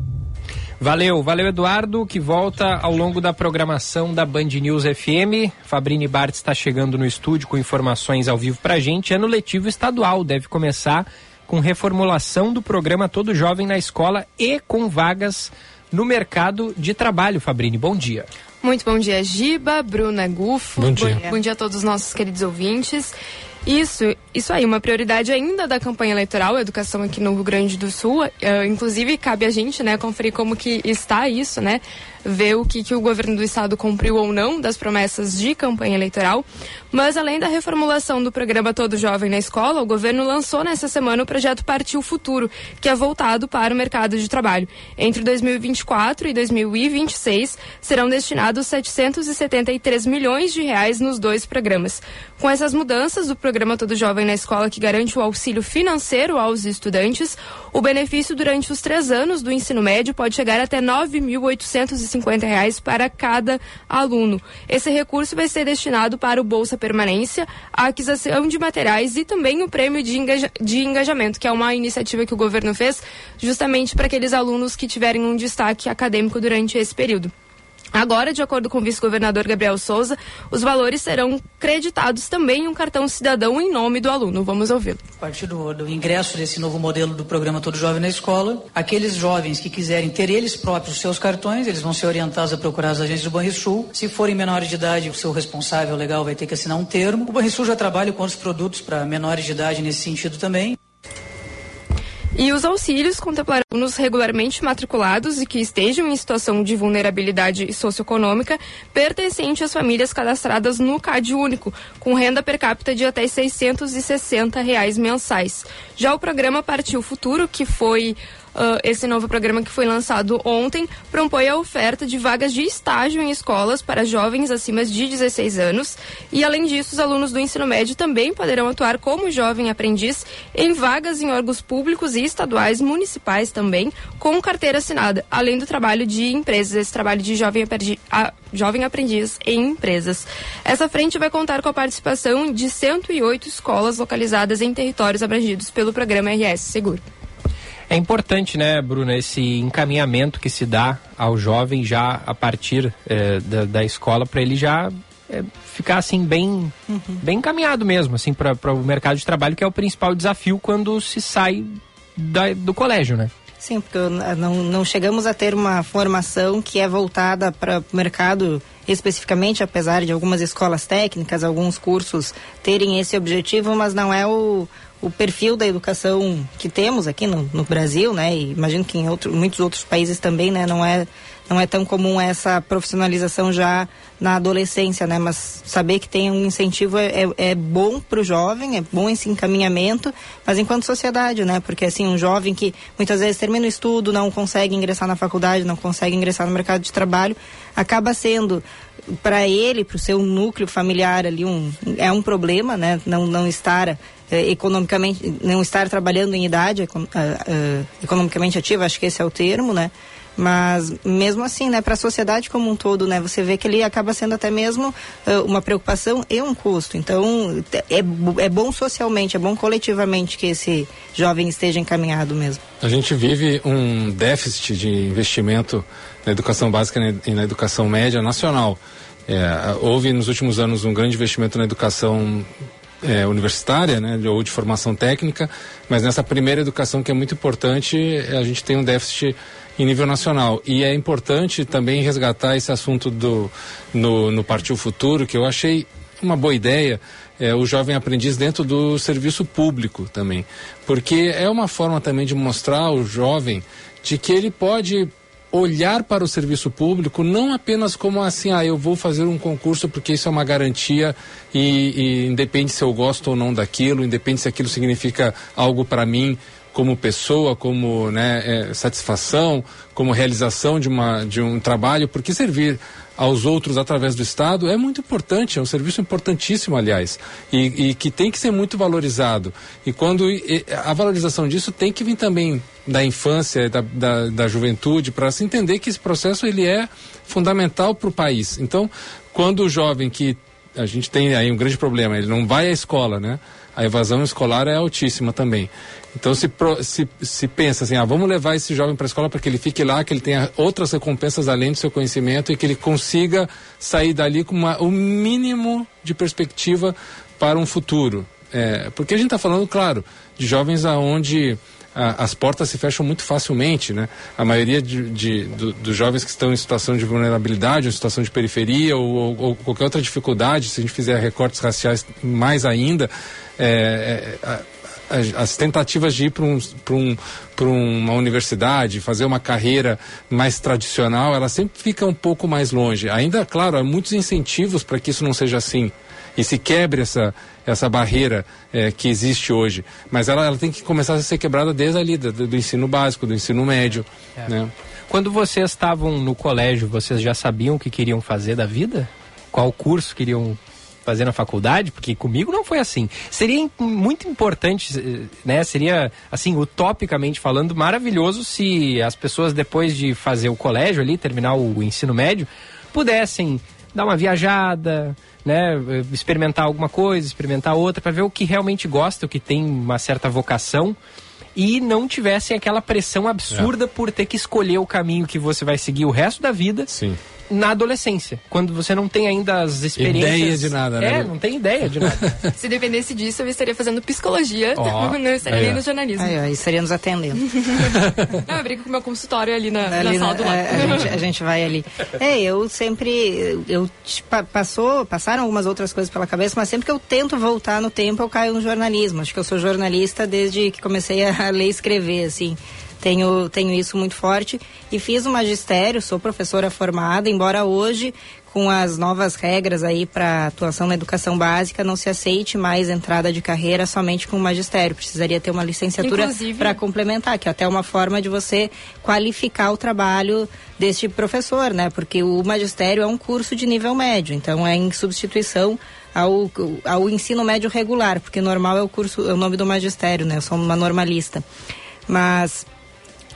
Speaker 2: Valeu, valeu Eduardo, que volta ao longo da programação da Band News FM. Fabrini Bart está chegando no estúdio com informações ao vivo pra gente. Ano letivo estadual deve começar com reformulação do programa Todo Jovem na Escola e com vagas no mercado de trabalho. Fabrini, bom dia.
Speaker 8: Muito bom dia, Giba, Bruna Gufo.
Speaker 4: Bom dia.
Speaker 8: Bom, bom dia a todos os nossos queridos ouvintes. Isso, isso aí, uma prioridade ainda da campanha eleitoral, educação aqui no Rio Grande do Sul. Eh, inclusive, cabe a gente, né, conferir como que está isso, né? Ver o que, que o governo do estado cumpriu ou não das promessas de campanha eleitoral. Mas além da reformulação do programa Todo Jovem na Escola, o governo lançou nessa semana o projeto Partiu Futuro, que é voltado para o mercado de trabalho. Entre 2024 e 2026 serão destinados 773 milhões de reais nos dois programas. Com essas mudanças, o programa Todo Jovem na Escola, que garante o auxílio financeiro aos estudantes. O benefício durante os três anos do ensino médio pode chegar até R$ 9.850 para cada aluno. Esse recurso vai ser destinado para o Bolsa Permanência, a aquisição de materiais e também o prêmio de, engaja de engajamento, que é uma iniciativa que o governo fez justamente para aqueles alunos que tiverem um destaque acadêmico durante esse período. Agora, de acordo com o vice-governador Gabriel Souza, os valores serão creditados também em um cartão cidadão em nome do aluno. Vamos ouvi-lo.
Speaker 9: A partir do, do, ingresso desse novo modelo do programa Todo Jovem na Escola, aqueles jovens que quiserem ter eles próprios seus cartões, eles vão ser orientados a procurar as agências do Banrisul. Se forem menores de idade, o seu responsável legal vai ter que assinar um termo. O Banrisul já trabalha com os produtos para menores de idade nesse sentido também.
Speaker 8: E os auxílios contemplarão alunos regularmente matriculados e que estejam em situação de vulnerabilidade socioeconômica pertencente às famílias cadastradas no CAD único, com renda per capita de até 660 reais mensais. Já o programa Partiu Futuro, que foi Uh, esse novo programa que foi lançado ontem propõe a oferta de vagas de estágio em escolas para jovens acima de 16 anos. E, além disso, os alunos do ensino médio também poderão atuar como jovem aprendiz em vagas em órgãos públicos e estaduais, municipais também, com carteira assinada, além do trabalho de empresas, esse trabalho de jovem aprendiz, jovem aprendiz em empresas. Essa frente vai contar com a participação de 108 escolas localizadas em territórios abrangidos pelo programa RS Seguro.
Speaker 2: É importante, né, Bruna, esse encaminhamento que se dá ao jovem já a partir é, da, da, escola para ele já é, ficar assim bem, uhum. bem encaminhado mesmo, assim, para o mercado de trabalho, que é o principal desafio quando se sai da, do colégio, né?
Speaker 3: Sim, porque não, não chegamos a ter uma formação que é voltada para o mercado especificamente, apesar de algumas escolas técnicas, alguns cursos terem esse objetivo, mas não é o, o perfil da educação que temos aqui no, no Brasil, né? E imagino que em outro, muitos outros países também, né? Não é, não é tão comum essa profissionalização já na adolescência, né? Mas saber que tem um incentivo é, é, é bom para o jovem, é bom esse encaminhamento, mas enquanto sociedade, né? Porque assim, um jovem que muitas vezes termina o estudo, não consegue ingressar na faculdade, não consegue ingressar no mercado de trabalho, acaba sendo para ele, para o seu núcleo familiar ali, um, é um problema, né? Não, não estar eh, economicamente, não estar trabalhando em idade uh, uh, economicamente ativa, acho que esse é o termo, né? Mas mesmo assim, né, para a sociedade como um todo, né, você vê que ele acaba sendo até mesmo uh, uma preocupação e um custo. Então, é, é bom socialmente, é bom coletivamente que esse jovem esteja encaminhado mesmo.
Speaker 4: A gente vive um déficit de investimento na educação básica e na educação média nacional. É, houve nos últimos anos um grande investimento na educação é, universitária, né, ou de formação técnica, mas nessa primeira educação que é muito importante, a gente tem um déficit em nível nacional. E é importante também resgatar esse assunto do, no, no Partiu Futuro, que eu achei uma boa ideia, é, o jovem aprendiz dentro do serviço público também. Porque é uma forma também de mostrar ao jovem de que ele pode olhar para o serviço público não apenas como assim, ah, eu vou fazer um concurso porque isso é uma garantia e, e independe se eu gosto ou não daquilo, independe se aquilo significa algo para mim como pessoa, como né, é, satisfação, como realização de, uma, de um trabalho, porque servir aos outros através do Estado é muito importante, é um serviço importantíssimo, aliás, e, e que tem que ser muito valorizado. E quando e, a valorização disso tem que vir também da infância, da, da, da juventude, para se entender que esse processo ele é fundamental para o país. Então, quando o jovem que a gente tem aí um grande problema, ele não vai à escola, né? A evasão escolar é altíssima também. Então se, se, se pensa assim, ah, vamos levar esse jovem para a escola para que ele fique lá, que ele tenha outras recompensas além do seu conhecimento e que ele consiga sair dali com o mínimo de perspectiva para um futuro. É, porque a gente está falando, claro, de jovens aonde as portas se fecham muito facilmente, né? A maioria de, de do, dos jovens que estão em situação de vulnerabilidade, em situação de periferia ou, ou, ou, qualquer outra dificuldade, se a gente fizer recortes raciais mais ainda, é, é, as tentativas de ir para um, um, uma universidade, fazer uma carreira mais tradicional, ela sempre fica um pouco mais longe. Ainda, claro, há muitos incentivos para que isso não seja assim e se quebre essa, essa barreira é, que existe hoje. Mas ela, ela tem que começar a ser quebrada desde ali, do, do ensino básico, do ensino médio. É. Né?
Speaker 2: Quando vocês estavam no colégio, vocês já sabiam o que queriam fazer da vida? Qual curso queriam fazer na faculdade, porque comigo não foi assim. Seria muito importante, eh, né? Seria, assim, utopicamente falando, maravilhoso se as pessoas, depois de fazer o colégio ali, terminar o ensino médio, pudessem dar uma viajada, né, experimentar alguma coisa, experimentar outra, para ver o que realmente gosta, o que tem uma certa vocação e não tivessem aquela pressão absurda é. por ter que escolher o caminho que você vai seguir o resto da vida.
Speaker 4: Sim
Speaker 2: na adolescência, quando você não tem ainda as experiências.
Speaker 4: Ideia de nada, né?
Speaker 2: É, não tem ideia de nada.
Speaker 8: Se dependesse disso, eu estaria fazendo psicologia, oh, não estaria aí, no jornalismo.
Speaker 3: Aí, aí estaria nos atendendo.
Speaker 8: não, eu brinco com o meu consultório ali na, ali na sala do lado.
Speaker 3: É, a, gente, a gente vai ali. É, eu sempre. Eu, passou, passaram algumas outras coisas pela cabeça, mas sempre que eu tento voltar no tempo, eu caio no jornalismo. Acho que eu sou jornalista desde que comecei a ler e escrever, assim. Tenho, tenho isso muito forte e fiz o magistério, sou professora formada, embora hoje com as novas regras aí para atuação na educação básica não se aceite mais entrada de carreira somente com o magistério. Precisaria ter uma licenciatura para complementar, que é até uma forma de você qualificar o trabalho deste professor, né? Porque o magistério é um curso de nível médio, então é em substituição ao, ao ensino médio regular, porque normal é o curso, é o nome do magistério, né? Eu sou uma normalista. Mas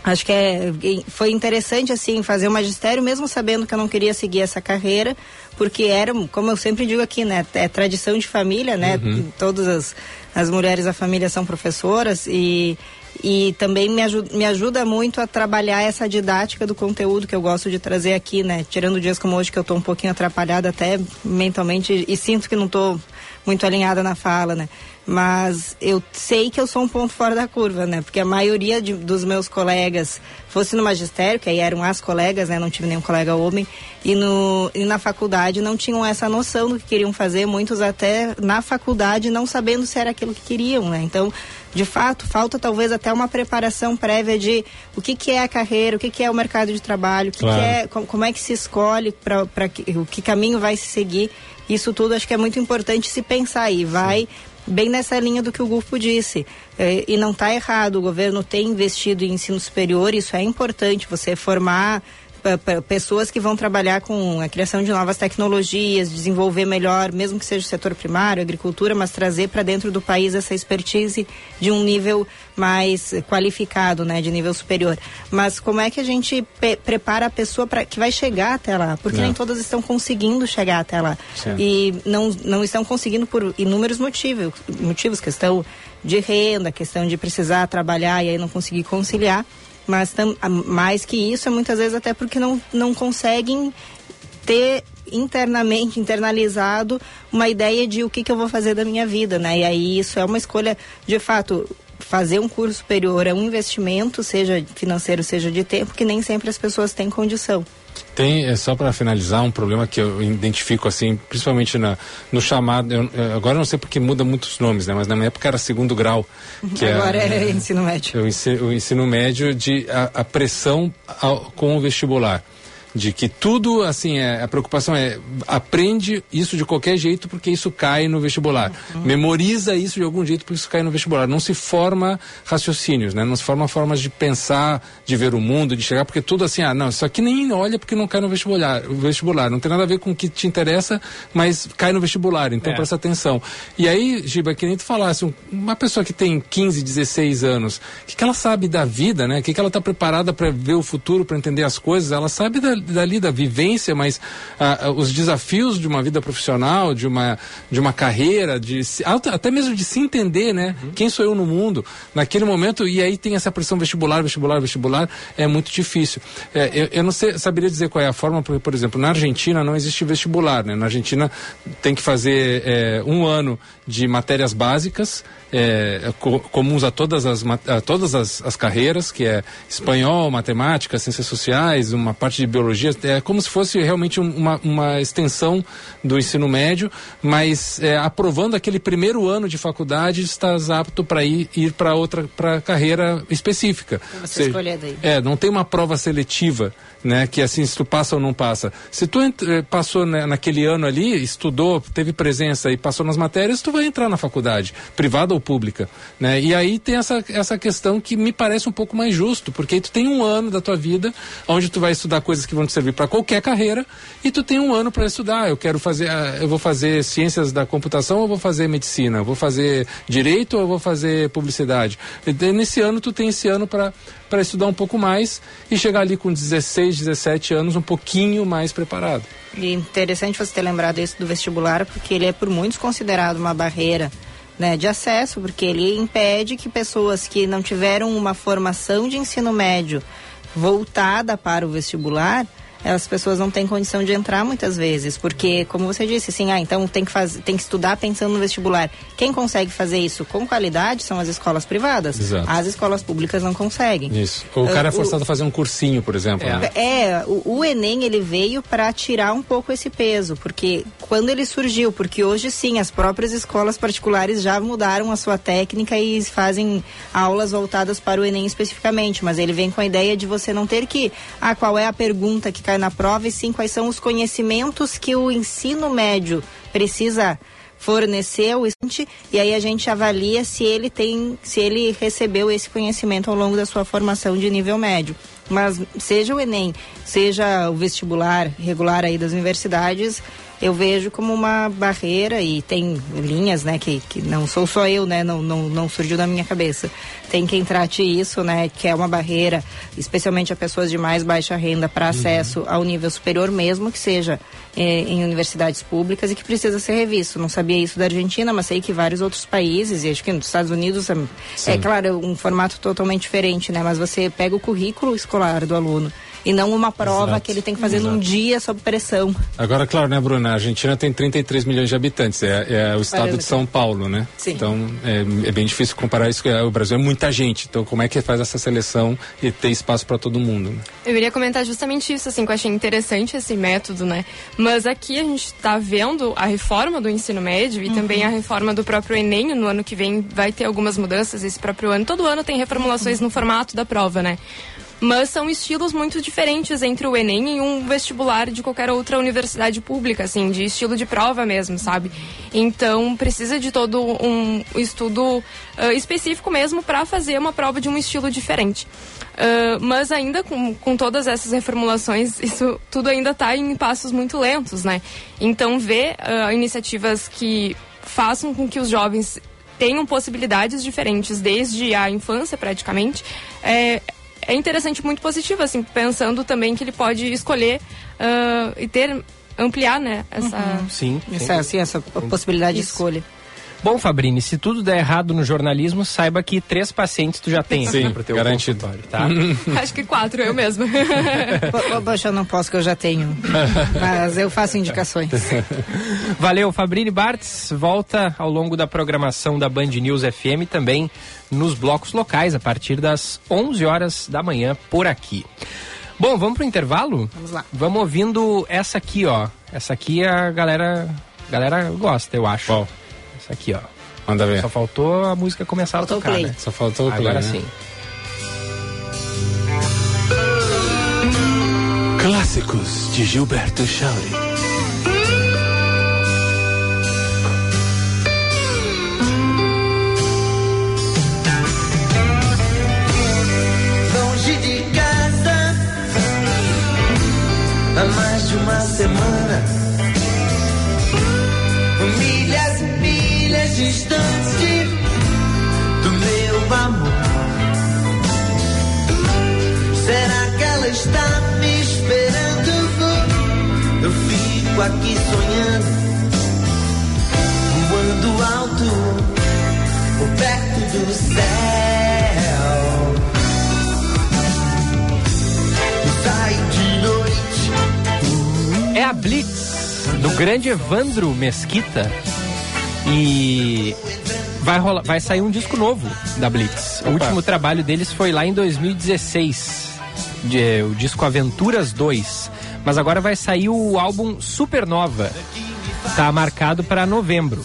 Speaker 3: Acho que é, foi interessante, assim, fazer o magistério, mesmo sabendo que eu não queria seguir essa carreira, porque era, como eu sempre digo aqui, né, é tradição de família, né, uhum. todas as, as mulheres da família são professoras e, e também me ajuda, me ajuda muito a trabalhar essa didática do conteúdo que eu gosto de trazer aqui, né, tirando dias como hoje que eu estou um pouquinho atrapalhada até mentalmente e sinto que não estou muito alinhada na fala, né, mas eu sei que eu sou um ponto fora da curva, né? Porque a maioria de, dos meus colegas fosse no magistério, que aí eram as colegas, né? Não tive nenhum colega homem, e, no, e na faculdade não tinham essa noção do que queriam fazer, muitos até na faculdade não sabendo se era aquilo que queriam, né? Então, de fato, falta talvez até uma preparação prévia de o que, que é a carreira, o que, que é o mercado de trabalho, o que, claro. que é, como, como, é que se escolhe para o que caminho vai se seguir. Isso tudo acho que é muito importante se pensar aí. Vai Sim bem nessa linha do que o grupo disse. É, e não está errado, o governo tem investido em ensino superior, isso é importante, você formar pessoas que vão trabalhar com a criação de novas tecnologias, desenvolver melhor, mesmo que seja o setor primário, agricultura, mas trazer para dentro do país essa expertise de um nível mais qualificado, né, de nível superior. Mas como é que a gente prepara a pessoa para que vai chegar até lá? Porque não. nem todas estão conseguindo chegar até lá Sim. e não não estão conseguindo por inúmeros motivos, motivos questão de renda, questão de precisar trabalhar e aí não conseguir conciliar. Mas tam, mais que isso, é muitas vezes até porque não, não conseguem ter internamente, internalizado, uma ideia de o que, que eu vou fazer da minha vida, né? E aí isso é uma escolha, de fato, fazer um curso superior é um investimento, seja financeiro, seja de tempo, que nem sempre as pessoas têm condição.
Speaker 4: Tem, é só para finalizar, um problema que eu identifico assim, principalmente na, no chamado, eu, agora eu não sei porque muda muitos nomes, né? Mas na minha época era segundo grau.
Speaker 3: Que é agora é, é, ensino médio.
Speaker 4: O ensino, o ensino médio de a, a pressão ao, com o vestibular de que tudo, assim, é, a preocupação é aprende isso de qualquer jeito porque isso cai no vestibular. Uhum. Memoriza isso de algum jeito porque isso cai no vestibular. Não se forma raciocínios, né? Não se forma formas de pensar, de ver o mundo, de chegar, porque tudo assim, ah, não, isso aqui nem olha porque não cai no vestibular. Vestibular não tem nada a ver com o que te interessa, mas cai no vestibular, então é. presta atenção. E aí, Giba, que nem tu falasse, uma pessoa que tem 15, 16 anos, o que, que ela sabe da vida, né? O que, que ela está preparada para ver o futuro, para entender as coisas? Ela sabe da, dali da vivência, mas ah, ah, os desafios de uma vida profissional, de uma, de uma carreira, de até mesmo de se entender, né? Uhum. Quem sou eu no mundo naquele momento e aí tem essa pressão vestibular, vestibular, vestibular é muito difícil. É, eu, eu, não sei, saberia dizer qual é a forma, porque por exemplo na Argentina não existe vestibular, né? Na Argentina tem que fazer é, um ano de matérias básicas é, co comuns a todas as, a todas as, as, carreiras, que é espanhol, matemática, ciências sociais, uma parte de biologia, é como se fosse realmente uma, uma extensão do ensino médio, mas é, aprovando aquele primeiro ano de faculdade, estás apto para ir, ir para outra para carreira específica.
Speaker 3: Você escolher daí.
Speaker 4: É, não tem uma prova seletiva né? Que assim, se tu passa ou não passa. Se tu eh, passou naquele ano ali, estudou, teve presença e passou nas matérias, tu vai entrar na faculdade, privada ou pública, né? E aí tem essa, essa questão que me parece um pouco mais justo, porque aí tu tem um ano da tua vida onde tu vai estudar coisas que vão te servir para qualquer carreira e tu tem um ano para estudar. Eu quero fazer, ah, eu vou fazer ciências da computação ou vou fazer medicina? Eu vou fazer direito ou vou fazer publicidade? E nesse ano tu tem esse ano para para estudar um pouco mais e chegar ali com 16, 17 anos um pouquinho mais preparado.
Speaker 3: E interessante você ter lembrado isso do vestibular, porque ele é por muitos considerado uma barreira né, de acesso, porque ele impede que pessoas que não tiveram uma formação de ensino médio voltada para o vestibular as pessoas não têm condição de entrar muitas vezes, porque, como você disse, assim, ah, então tem que, fazer, tem que estudar pensando no vestibular. Quem consegue fazer isso com qualidade são as escolas privadas.
Speaker 4: Exato.
Speaker 3: As escolas públicas não conseguem.
Speaker 4: Isso. Ou o cara uh, é forçado o, a fazer um cursinho, por exemplo.
Speaker 3: É,
Speaker 4: né?
Speaker 3: é o, o, Enem ele veio para tirar um pouco esse peso, porque quando ele surgiu, porque hoje sim, as próprias escolas particulares já mudaram a sua técnica e fazem aulas voltadas para o Enem especificamente, mas ele vem com a ideia de você não ter que, ah, qual é a pergunta que cai na prova, e sim quais são os conhecimentos que o ensino médio precisa fornecer estudante e aí a gente avalia se ele tem, se ele recebeu esse conhecimento ao longo da sua formação de nível médio. Mas seja o Enem, seja o vestibular regular aí das universidades, eu vejo como uma barreira e tem linhas, né, que, que não sou só eu, né, não, não, não surgiu da minha cabeça. Tem quem trate isso, né, que é uma barreira, especialmente a pessoas de mais baixa renda para uhum. acesso ao nível superior, mesmo que seja eh, em universidades públicas e que precisa ser revisto. Não sabia isso da Argentina, mas sei que vários outros países, e acho que nos Estados Unidos é, é claro, um formato totalmente diferente, né, mas você pega o currículo escolar do aluno e não uma prova Exato. que ele tem que fazer Exato. num dia sob pressão.
Speaker 4: Agora, claro, né, Bruna? A Argentina tem 33 milhões de habitantes, é, é o estado de São Paulo, né?
Speaker 3: Sim.
Speaker 4: Então é, é bem difícil comparar isso, o Brasil é muita gente, então como é que faz essa seleção e ter espaço para todo mundo? Né?
Speaker 8: Eu iria comentar justamente isso, assim, que eu achei interessante esse método, né? Mas aqui a gente está vendo a reforma do ensino médio e uhum. também a reforma do próprio Enem, no ano que vem vai ter algumas mudanças esse próprio ano. Todo ano tem reformulações uhum. no formato da prova, né? Mas são estilos muito diferentes entre o Enem e um vestibular de qualquer outra universidade pública, assim, de estilo de prova mesmo, sabe? Então precisa de todo um estudo uh, específico mesmo para fazer uma prova de um estilo diferente. Uh, mas ainda com, com todas essas reformulações, isso tudo ainda está em passos muito lentos, né? Então ver uh, iniciativas que façam com que os jovens tenham possibilidades diferentes desde a infância praticamente é, é interessante, muito positivo, assim, pensando também que ele pode escolher uh, e ter, ampliar, né, essa... Uhum.
Speaker 2: Sim,
Speaker 3: essa, sim, essa possibilidade Isso. de escolha.
Speaker 2: Bom, Fabrini, se tudo der errado no jornalismo, saiba que três pacientes tu já tem
Speaker 4: Sim, pro teu garantido.
Speaker 8: tá? Acho que quatro, eu mesmo.
Speaker 3: Poxa, eu não posso que eu já tenho. Mas eu faço indicações.
Speaker 2: Valeu, Fabrini Bartz. Volta ao longo da programação da Band News FM também nos blocos locais a partir das 11 horas da manhã por aqui. Bom, vamos pro intervalo?
Speaker 3: Vamos lá.
Speaker 2: Vamos ouvindo essa aqui, ó. Essa aqui a galera, a galera gosta, eu acho.
Speaker 4: Qual?
Speaker 2: Essa aqui, ó.
Speaker 4: Manda ver.
Speaker 2: Só faltou a música começar faltou a tocar, né?
Speaker 4: Só faltou o play,
Speaker 2: Agora
Speaker 4: né?
Speaker 2: sim.
Speaker 10: Clássicos de Gilberto Chauri.
Speaker 11: Longe de casa há mais de uma semana distante do meu amor. Será que ela está me esperando? Eu fico aqui sonhando, voando alto, perto do céu. Sai de noite.
Speaker 2: É a Blitz do grande Evandro Mesquita e vai, rolar, vai sair um disco novo da Blitz. Opa. O último trabalho deles foi lá em 2016, de, o disco Aventuras 2. Mas agora vai sair o álbum Supernova. Tá marcado para novembro.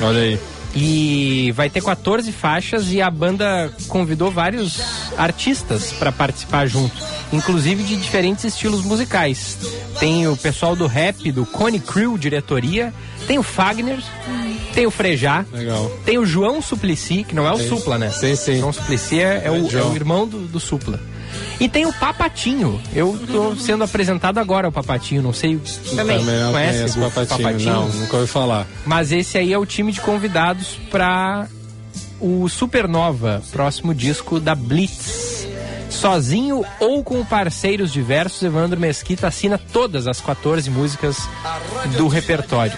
Speaker 4: Olha aí.
Speaker 2: E vai ter 14 faixas e a banda convidou vários artistas para participar junto, inclusive de diferentes estilos musicais. Tem o pessoal do rap, do Cone Crew, diretoria, tem o Fagner, tem o Frejá,
Speaker 4: Legal.
Speaker 2: tem o João Suplicy, que não é o
Speaker 4: Sim.
Speaker 2: Supla, né?
Speaker 4: Sim, sim.
Speaker 2: João Suplicy é, é o, é
Speaker 4: João.
Speaker 2: o irmão do, do Supla. E tem o Papatinho. Eu tô sendo apresentado agora o Papatinho, não sei.
Speaker 3: Também.
Speaker 4: Também não
Speaker 2: Conhece o
Speaker 4: Papatinho.
Speaker 2: Papatinho?
Speaker 4: Não, nunca ouvi falar.
Speaker 2: Mas esse aí é o time de convidados para o Supernova, próximo disco da Blitz. Sozinho ou com parceiros diversos, Evandro Mesquita assina todas as 14 músicas do repertório.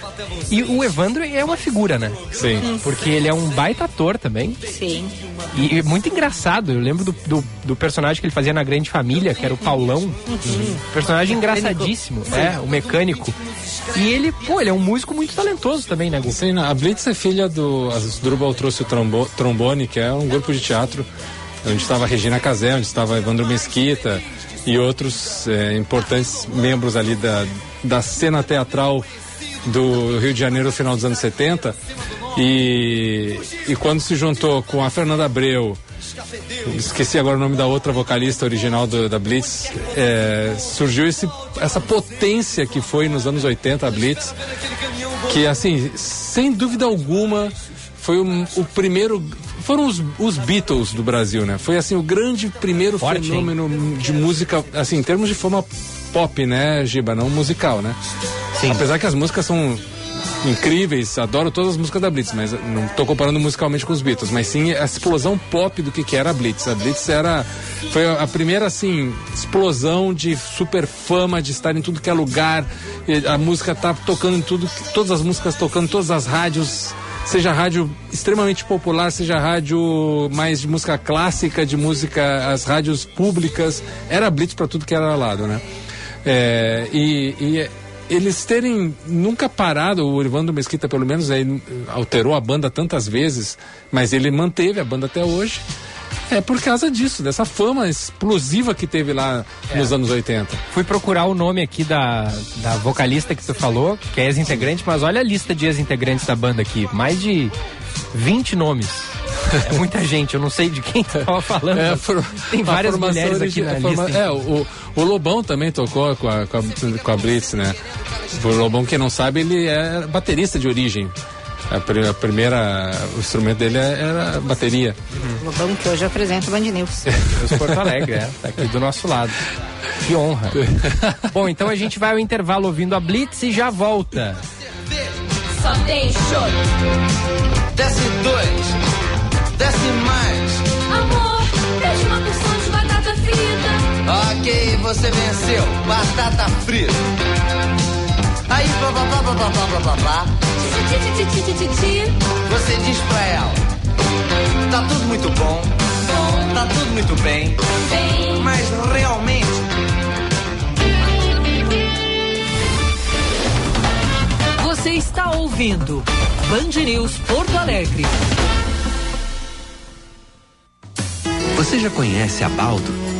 Speaker 2: E o Evandro é uma figura, né?
Speaker 4: Sim.
Speaker 2: Porque ele é um baita ator também.
Speaker 3: Sim.
Speaker 2: E e muito engraçado. Eu lembro do, do, do personagem que ele fazia na Grande Família, que era o Paulão. Personagem engraçadíssimo. É, o mecânico. E ele, pô, ele é um músico muito talentoso também, né, Gu?
Speaker 4: Sim, não. A Blitz é filha do. A Drubal trouxe o trombo, Trombone, que é um grupo de teatro onde estava Regina Casé, onde estava Evandro Mesquita e outros eh, importantes membros ali da, da cena teatral do Rio de Janeiro no final dos anos 70. E, e quando se juntou com a Fernanda Abreu, esqueci agora o nome da outra vocalista original do- da Blitz, eh, surgiu esse, essa potência que foi nos anos 80 a Blitz, que assim, sem dúvida alguma, foi um- o primeiro. Foram os, os Beatles do Brasil, né? Foi assim o grande primeiro
Speaker 2: Forte, hein?
Speaker 4: fenômeno de música, assim, em termos de forma pop, né, Giba? Não musical, né?
Speaker 2: Sim.
Speaker 4: Apesar que as músicas são incríveis, adoro todas as músicas da Blitz, mas não tô comparando musicalmente com os Beatles, mas sim a explosão pop do que, que era a Blitz. A Blitz era foi a primeira assim explosão de super fama, de estar em tudo que é lugar. A música tá tocando em tudo, todas as músicas tocando, todas as rádios, seja rádio extremamente popular, seja rádio mais de música clássica, de música as rádios públicas, era Blitz para tudo que era lado, né? É, e, e eles terem nunca parado, o Evandro Mesquita pelo menos ele alterou a banda tantas vezes, mas ele manteve a banda até hoje. É por causa disso, dessa fama explosiva que teve lá nos anos 80.
Speaker 2: Fui procurar o nome aqui da, da vocalista que tu falou, que é ex-integrante, mas olha a lista de ex-integrantes da banda aqui. Mais de 20 nomes. É muita gente, eu não sei de quem tu tava falando.
Speaker 4: É, for-
Speaker 2: Tem várias mulheres aqui na
Speaker 4: forma-
Speaker 2: lista.
Speaker 4: É, o, o Lobão também tocou com a, com a, com a Blitz, né? O Lobão, quem não sabe, ele é baterista de origem. A, pri- a primeira, o instrumento dele é- era a bateria.
Speaker 3: Lobão que hoje apresenta o Band News.
Speaker 2: Deus Porto Alegre, é. Tá aqui do nosso lado. Que honra. Bom, então a gente vai ao intervalo ouvindo a Blitz e já volta.
Speaker 11: Só tem choro. Desce dois, desce mais.
Speaker 12: Amor, deixa uma porção de batata frita.
Speaker 11: Ok, você venceu. Batata frita. Aí
Speaker 12: papapá,
Speaker 11: Você diz pra ela: Tá tudo muito bom, tá tudo muito bem, mas realmente.
Speaker 1: Você está ouvindo Band News Porto Alegre.
Speaker 13: Você já conhece a Baldo?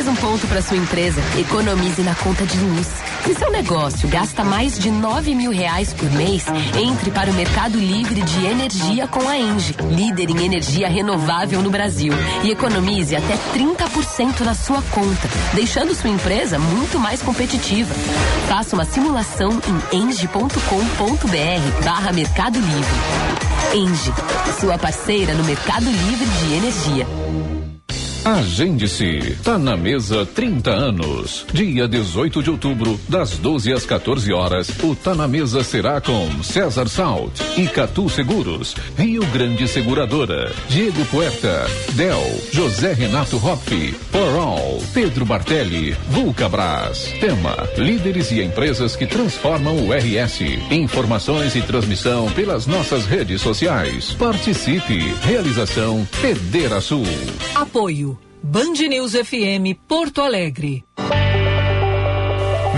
Speaker 14: Mais um ponto para sua empresa. Economize na conta de luz. Se seu negócio gasta mais de 9 mil reais por mês, entre para o Mercado Livre de Energia com a Engie, líder em energia renovável no Brasil. E economize até 30% na sua conta, deixando sua empresa muito mais competitiva. Faça uma simulação em engie.com.br barra Mercado Livre. Engie, sua parceira no Mercado Livre de Energia.
Speaker 15: Agende-se. Tá na mesa 30 anos. Dia 18 de outubro, das 12 às 14 horas, o Tá na mesa será com César Salt, Icatu Seguros, Rio Grande Seguradora, Diego Puerta, Del, José Renato Hopf, For All, Pedro Bartelli, Vulcabras. Tema: Líderes e empresas que transformam o RS. Informações e transmissão pelas nossas redes sociais. Participe. Realização Pedera Sul.
Speaker 1: Apoio. Band News FM Porto Alegre.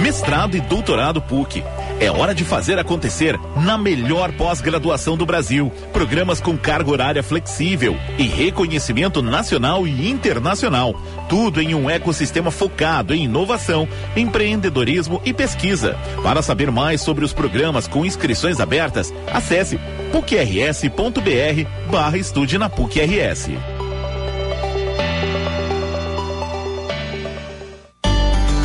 Speaker 16: Mestrado e doutorado PUC. É hora de fazer acontecer na melhor pós-graduação do Brasil. Programas com carga horária flexível e reconhecimento nacional e internacional. Tudo em um ecossistema focado em inovação, empreendedorismo e pesquisa. Para saber mais sobre os programas com inscrições abertas, acesse pucrs.br barra estude na PUC-RS.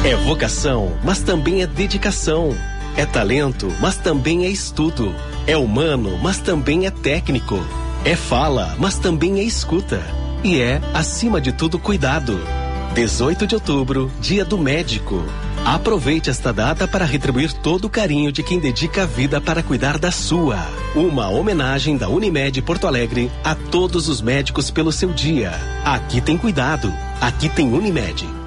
Speaker 17: É vocação, mas também é dedicação. É talento, mas também é estudo. É humano, mas também é técnico. É fala, mas também é escuta. E é, acima de tudo, cuidado. 18 de outubro, Dia do Médico. Aproveite esta data para retribuir todo o carinho de quem dedica a vida para cuidar da sua. Uma homenagem da Unimed Porto Alegre a todos os médicos pelo seu dia. Aqui tem cuidado. Aqui tem Unimed.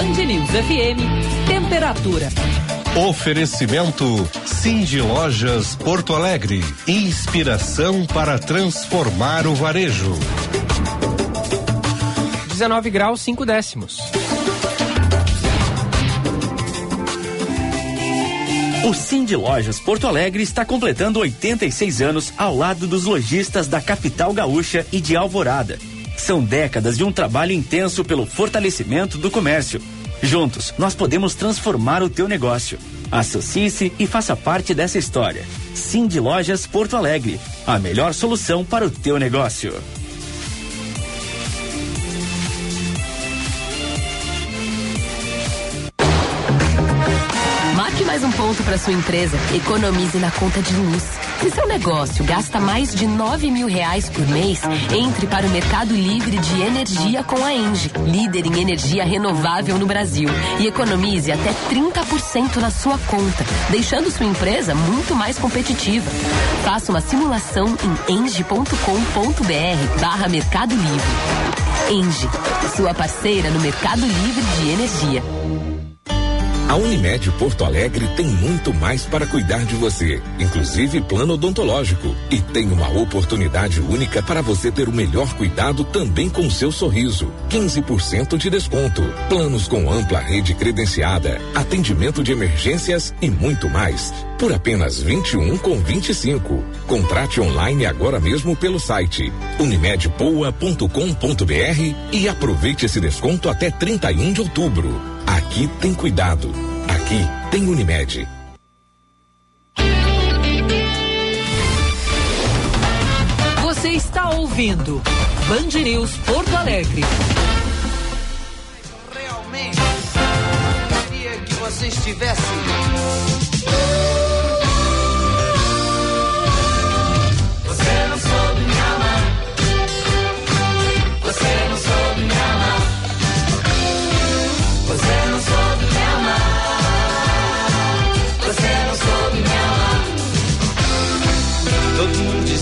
Speaker 1: Band News FM. Temperatura.
Speaker 18: Oferecimento Cindy Lojas Porto Alegre. Inspiração para transformar o varejo.
Speaker 2: 19 graus, 5 décimos.
Speaker 19: O Cindy Lojas Porto Alegre está completando 86 anos ao lado dos lojistas da capital gaúcha e de Alvorada. São décadas de um trabalho intenso pelo fortalecimento do comércio. Juntos, nós podemos transformar o teu negócio. Associe-se e faça parte dessa história. Cindy Lojas Porto Alegre, a melhor solução para o teu negócio.
Speaker 14: Marque mais um ponto para sua empresa. Economize na conta de luz. Se seu negócio gasta mais de 9 mil reais por mês, entre para o Mercado Livre de Energia com a Engie, líder em energia renovável no Brasil. E economize até 30% na sua conta, deixando sua empresa muito mais competitiva. Faça uma simulação em engie.com.br barra Mercado Livre. Engie, sua parceira no Mercado Livre de Energia.
Speaker 20: A Unimed Porto Alegre tem muito mais para cuidar de você, inclusive plano odontológico. E tem uma oportunidade única para você ter o melhor cuidado também com seu sorriso. 15% de desconto. Planos com ampla rede credenciada, atendimento de emergências e muito mais. Por apenas 21 com 25. Contrate online agora mesmo pelo site unimedpoa.com.br e aproveite esse desconto até 31 de outubro. Aqui tem cuidado. Aqui tem Unimed.
Speaker 1: Você está ouvindo Band News Porto Alegre.
Speaker 11: Queria que você estivesse.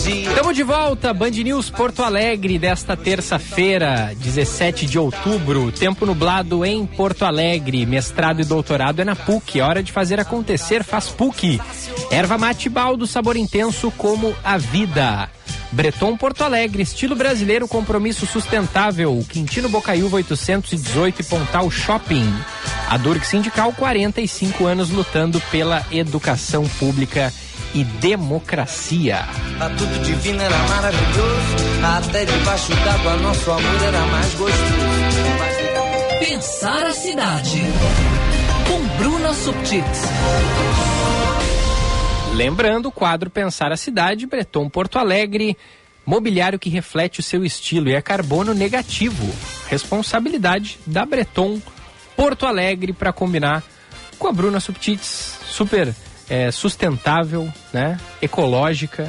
Speaker 11: Dizia.
Speaker 2: Estamos de volta, Band News Porto Alegre, desta terça-feira, 17 de outubro. Tempo nublado em Porto Alegre. Mestrado e doutorado é na PUC. Hora de fazer acontecer, faz PUC. Erva mate baldo, sabor intenso como a vida. Breton Porto Alegre, estilo brasileiro, compromisso sustentável. Quintino Bocaiúva 818 e Pontal Shopping. A Durg Sindical, 45 anos lutando pela educação pública e democracia.
Speaker 11: A tudo divino era maravilhoso. Até debaixo d'água nosso amor era mais gostoso.
Speaker 1: Pensar a cidade. Com Bruna Subtits.
Speaker 2: Lembrando o quadro Pensar a Cidade, Breton Porto Alegre, mobiliário que reflete o seu estilo e é carbono negativo. Responsabilidade da Breton Porto Alegre para combinar com a Bruna Subtits, super é, sustentável, né? Ecológica.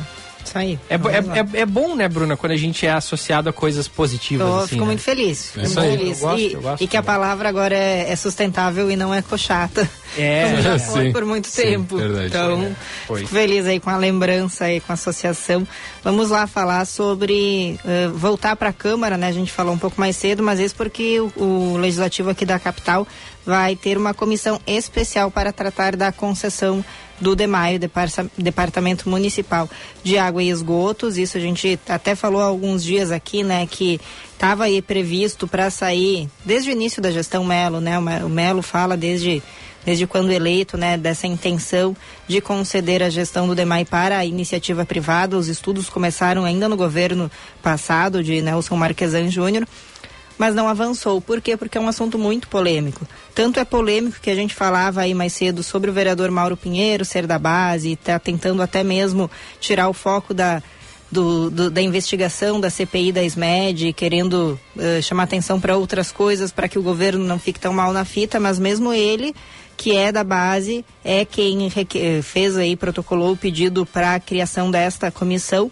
Speaker 3: Isso aí.
Speaker 2: É, é, é, é bom, né, Bruna, quando a gente é associado a coisas positivas.
Speaker 3: Eu
Speaker 2: assim,
Speaker 3: fico
Speaker 2: né?
Speaker 3: muito feliz.
Speaker 2: É
Speaker 3: Fico
Speaker 2: isso
Speaker 3: muito feliz.
Speaker 2: Eu gosto,
Speaker 3: e,
Speaker 2: eu gosto
Speaker 3: e que a palavra agora é, é sustentável e não é cochata.
Speaker 2: É,
Speaker 3: como já
Speaker 2: é.
Speaker 3: foi
Speaker 2: Sim.
Speaker 3: por muito
Speaker 2: Sim,
Speaker 3: tempo.
Speaker 2: verdade.
Speaker 3: Então,
Speaker 2: Foi.
Speaker 3: fico feliz aí com a lembrança aí, com a associação. Vamos lá falar sobre eh, voltar para a Câmara, né? A gente falou um pouco mais cedo, mas isso porque o, o Legislativo aqui da capital vai ter uma comissão especial para tratar da concessão do DEMAI, o Deparsa- Departamento Municipal de Água e Esgotos. Isso a gente até falou há alguns dias aqui, né, que estava aí previsto para sair desde o início da gestão Melo, né? O Melo fala desde desde quando eleito, né, dessa intenção de conceder a gestão do DEMAI para a iniciativa privada. Os estudos começaram ainda no governo passado de Nelson Marquesan Júnior mas não avançou. Por quê? Porque é um assunto muito polêmico. Tanto é polêmico que a gente falava aí mais cedo sobre o vereador Mauro Pinheiro ser da base, está tentando até mesmo tirar o foco da, do, do- da investigação da CPI da SMED, querendo eh, chamar atenção para outras coisas, para que o governo não fique tão mal na fita, mas mesmo ele, que é da base, é quem fez aí, protocolou o pedido para a criação desta comissão.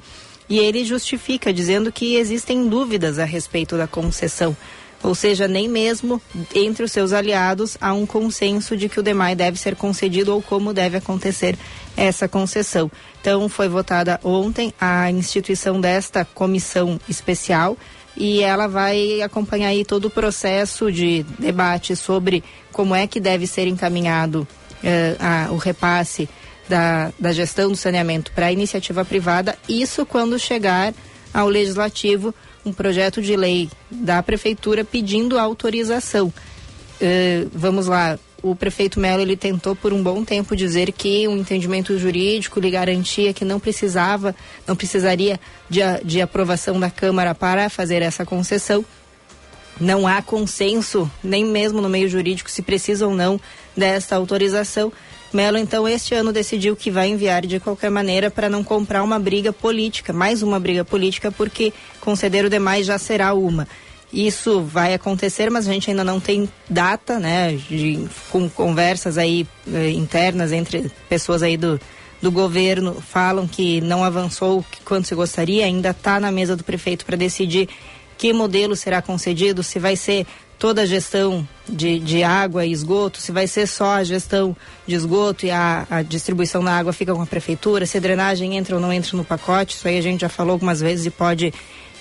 Speaker 3: E ele justifica dizendo que existem dúvidas a respeito da concessão. Ou seja, nem mesmo entre os seus aliados há um consenso de que o DEMAI deve ser concedido ou como deve acontecer essa concessão. Então, foi votada ontem a instituição desta comissão especial e ela vai acompanhar aí todo o processo de debate sobre como é que deve ser encaminhado eh, a- o repasse da, da gestão do saneamento para a iniciativa privada, isso quando chegar ao legislativo um projeto de lei da prefeitura pedindo autorização. Eh, vamos lá, o prefeito Melo ele tentou por um bom tempo dizer que um entendimento jurídico lhe garantia que não precisava, não precisaria de, de aprovação da Câmara para fazer essa concessão. Não há consenso, nem mesmo no meio jurídico, se precisa ou não desta autorização. Melo, então, este ano decidiu que vai enviar de qualquer maneira para não comprar uma briga política, mais uma briga política, porque conceder o demais já será uma. Isso vai acontecer, mas a gente ainda não tem data, né? De, com conversas aí eh, internas entre pessoas aí do, do governo falam que não avançou quanto se gostaria, ainda está na mesa do prefeito para decidir que modelo será concedido, se vai ser toda a gestão de, de água e esgoto, se vai ser só a gestão de esgoto e a, a distribuição da água fica com a prefeitura, se a drenagem entra ou não entra no pacote, isso aí a gente já falou algumas vezes e pode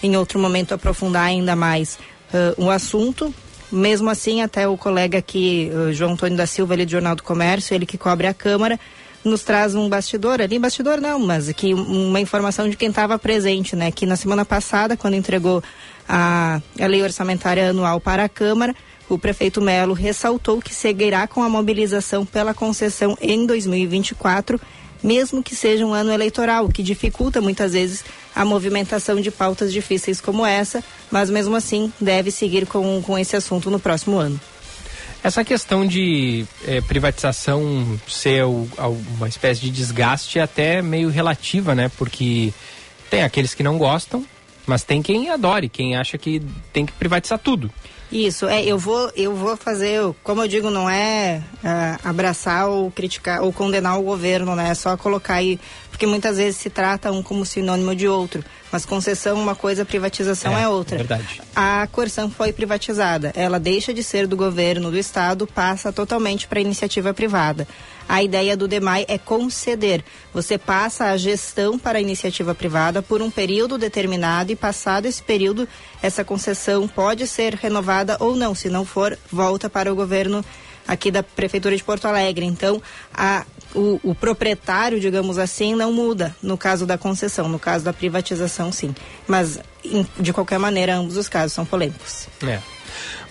Speaker 3: em outro momento aprofundar ainda mais uh, o assunto. Mesmo assim, até o colega aqui, uh, João Antônio da Silva, ali do Jornal do Comércio, ele que cobre a Câmara, nos traz um bastidor ali, bastidor não, mas aqui uma informação de quem estava presente, né? Que na semana passada, quando entregou a, a lei orçamentária anual para a Câmara, o prefeito Melo ressaltou que seguirá com a mobilização pela concessão em 2024, mesmo que seja um ano eleitoral, que dificulta muitas vezes a movimentação de pautas difíceis como essa, mas mesmo assim deve seguir com, com esse assunto no próximo ano.
Speaker 2: Essa questão de eh, privatização ser o- uma espécie de desgaste é até meio relativa, né? Porque tem aqueles que não gostam, mas tem quem adore, quem acha que tem que privatizar tudo.
Speaker 3: Isso, é, eu vou, eu vou fazer, como eu digo, não é ah, abraçar ou criticar ou condenar o governo, né? É só colocar aí porque muitas vezes se trata um como sinônimo de outro. Mas concessão é uma coisa, privatização é, é outra.
Speaker 2: Verdade.
Speaker 3: A Corsan foi privatizada. Ela deixa de ser do governo do estado, passa totalmente para iniciativa privada. A ideia do DEMAI é conceder. Você passa a gestão para a iniciativa privada por um período determinado e passado esse período, essa concessão pode ser renovada ou não. Se não for, volta para o governo aqui da Prefeitura de Porto Alegre. Então, a, o, o, proprietário, digamos assim, não muda no caso da concessão, no caso da privatização, sim. Mas, em, de qualquer maneira, ambos os casos são polêmicos.
Speaker 2: É.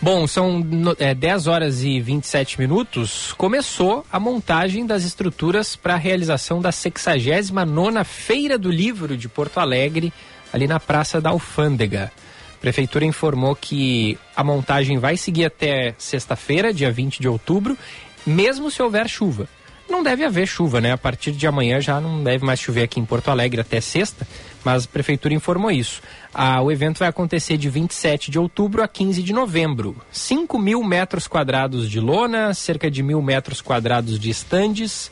Speaker 2: Bom, são é, 10 horas e 27 minutos. Começou a montagem das estruturas para a realização da 69 Feira do Livro de Porto Alegre, ali na Praça da Alfândega. A Prefeitura informou que a montagem vai seguir até sexta-feira, dia 20 de outubro, mesmo se houver chuva. Não deve haver chuva, né? A partir de amanhã já não deve mais chover aqui em Porto Alegre até sexta, mas a prefeitura informou isso. Ah, o evento vai acontecer de 27 de outubro a 15 de novembro. 5 mil metros quadrados de lona, cerca de mil metros quadrados de estandes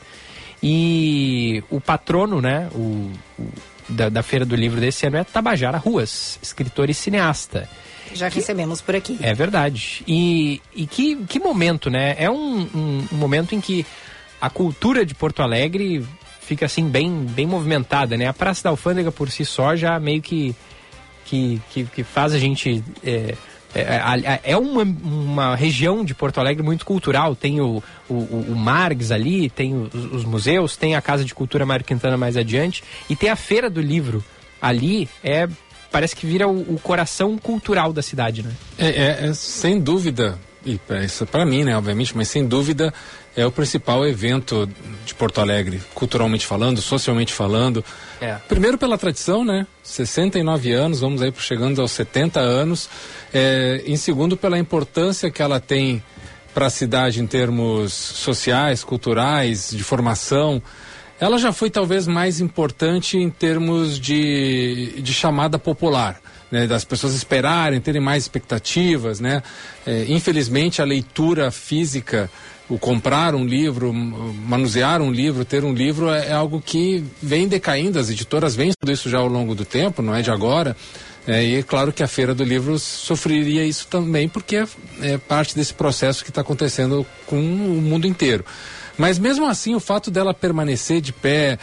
Speaker 2: e o patrono, né? O, o da, da, Feira do Livro desse ano é Tabajara Ruas, escritor e cineasta.
Speaker 3: Já que, recebemos por aqui.
Speaker 2: É verdade. E, e que, que momento, né? É um, um, um momento em que a cultura de Porto Alegre fica assim bem, bem movimentada, né? A Praça da Alfândega por si só já meio que que, que, que faz a gente é, é, é, uma, uma região de Porto Alegre muito cultural. Tem o, o, o Margs ali, tem os, os, museus, tem a Casa de Cultura Mário Quintana mais adiante e tem a Feira do Livro. Ali é parece que vira o, o coração cultural da cidade, né?
Speaker 4: É, é, é sem dúvida, e para mim, né, obviamente, mas sem dúvida é o principal evento de Porto Alegre, culturalmente falando, socialmente falando. É. Primeiro pela tradição, né? 69 anos, vamos aí chegando aos 70 anos. É, em segundo, pela importância que ela tem para a cidade em termos sociais, culturais, de formação. Ela já foi talvez mais importante em termos de, de chamada popular. Né, das pessoas esperarem, terem mais expectativas, né? É, infelizmente a leitura física o comprar um livro, manusear um livro, ter um livro é, é, algo que vem decaindo. As editoras vêm tudo isso já ao longo do tempo, não é de agora. É, e é claro que a Feira do Livro sofreria isso também, porque é, é parte desse processo que está acontecendo com o mundo inteiro. Mas mesmo assim, o fato dela permanecer de pé,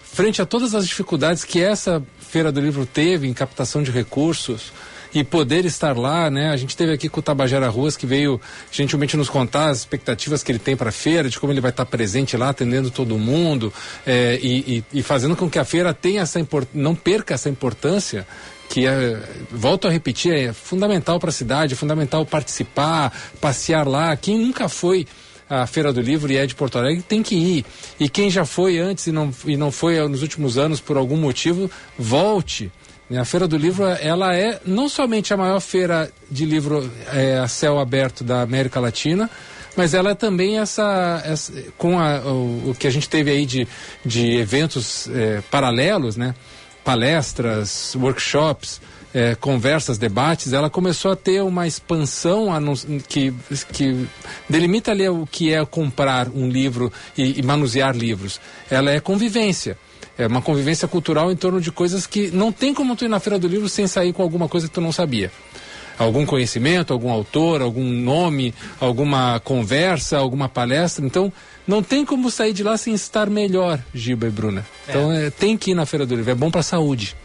Speaker 4: frente a todas as dificuldades que essa Feira do Livro teve em captação de recursos, e poder estar lá, né? A gente teve aqui com o Tabajara Ruas que veio gentilmente nos contar as expectativas que ele tem para a feira, de como ele vai estar presente lá, atendendo todo mundo é, e, e, e, fazendo com que a feira tenha essa não perca essa importância que é, volto a repetir, é fundamental para a cidade, é fundamental participar, passear lá. Quem nunca foi à Feira do Livro e é de Porto Alegre tem que ir. E quem já foi antes e não, e não foi nos últimos anos por algum motivo, volte. A Feira do Livro, ela é não somente a maior feira de livro é, a céu aberto da América Latina, mas ela é também essa, essa com a, o, o, que a gente teve aí de, de eventos é, paralelos, né? Palestras, workshops, é, conversas, debates, ela começou a ter uma expansão que, que delimita ali o que é comprar um livro e, e manusear livros. Ela é convivência é uma convivência cultural em torno de coisas que não tem como tu ir na Feira do Livro sem sair com alguma coisa que tu não sabia. Algum conhecimento, algum autor, algum nome, alguma conversa, alguma palestra. Então, não tem como sair de lá sem estar melhor, Giba e Bruna. Então, é. É, tem que ir na Feira do Livro, é bom para a saúde.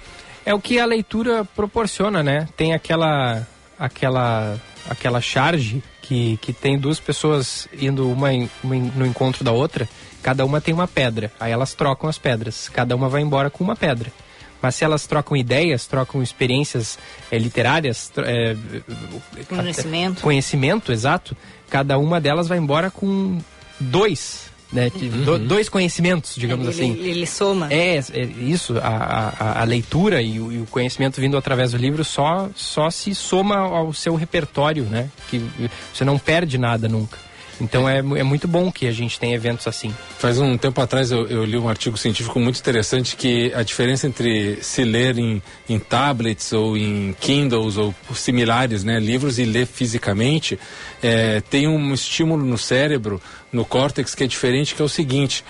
Speaker 2: É o que a leitura proporciona, né? Tem aquela aquela aquela charge que, que tem duas pessoas indo uma, em, uma em, no encontro da outra Cada uma tem uma pedra. Aí elas trocam as pedras. Cada uma vai embora com uma pedra. Mas se elas trocam ideias, trocam experiências é, literárias, é,
Speaker 3: conhecimento.
Speaker 2: conhecimento, exato, cada uma delas vai embora com dois, né, uhum. do, dois conhecimentos, digamos
Speaker 3: ele,
Speaker 2: assim.
Speaker 3: Ele, ele soma.
Speaker 2: É, é isso, a, a, a leitura e o, e o, conhecimento vindo através do livro só, só se soma ao seu repertório, né? Que você não perde nada nunca. Então é, é muito bom que a gente tem eventos assim.
Speaker 4: Faz um tempo atrás eu, eu, li um artigo científico muito interessante que a diferença entre se ler em, em tablets ou em Kindles ou similares, né, livros e ler fisicamente, é, tem um estímulo no cérebro, no córtex, que é diferente, que é o seguinte.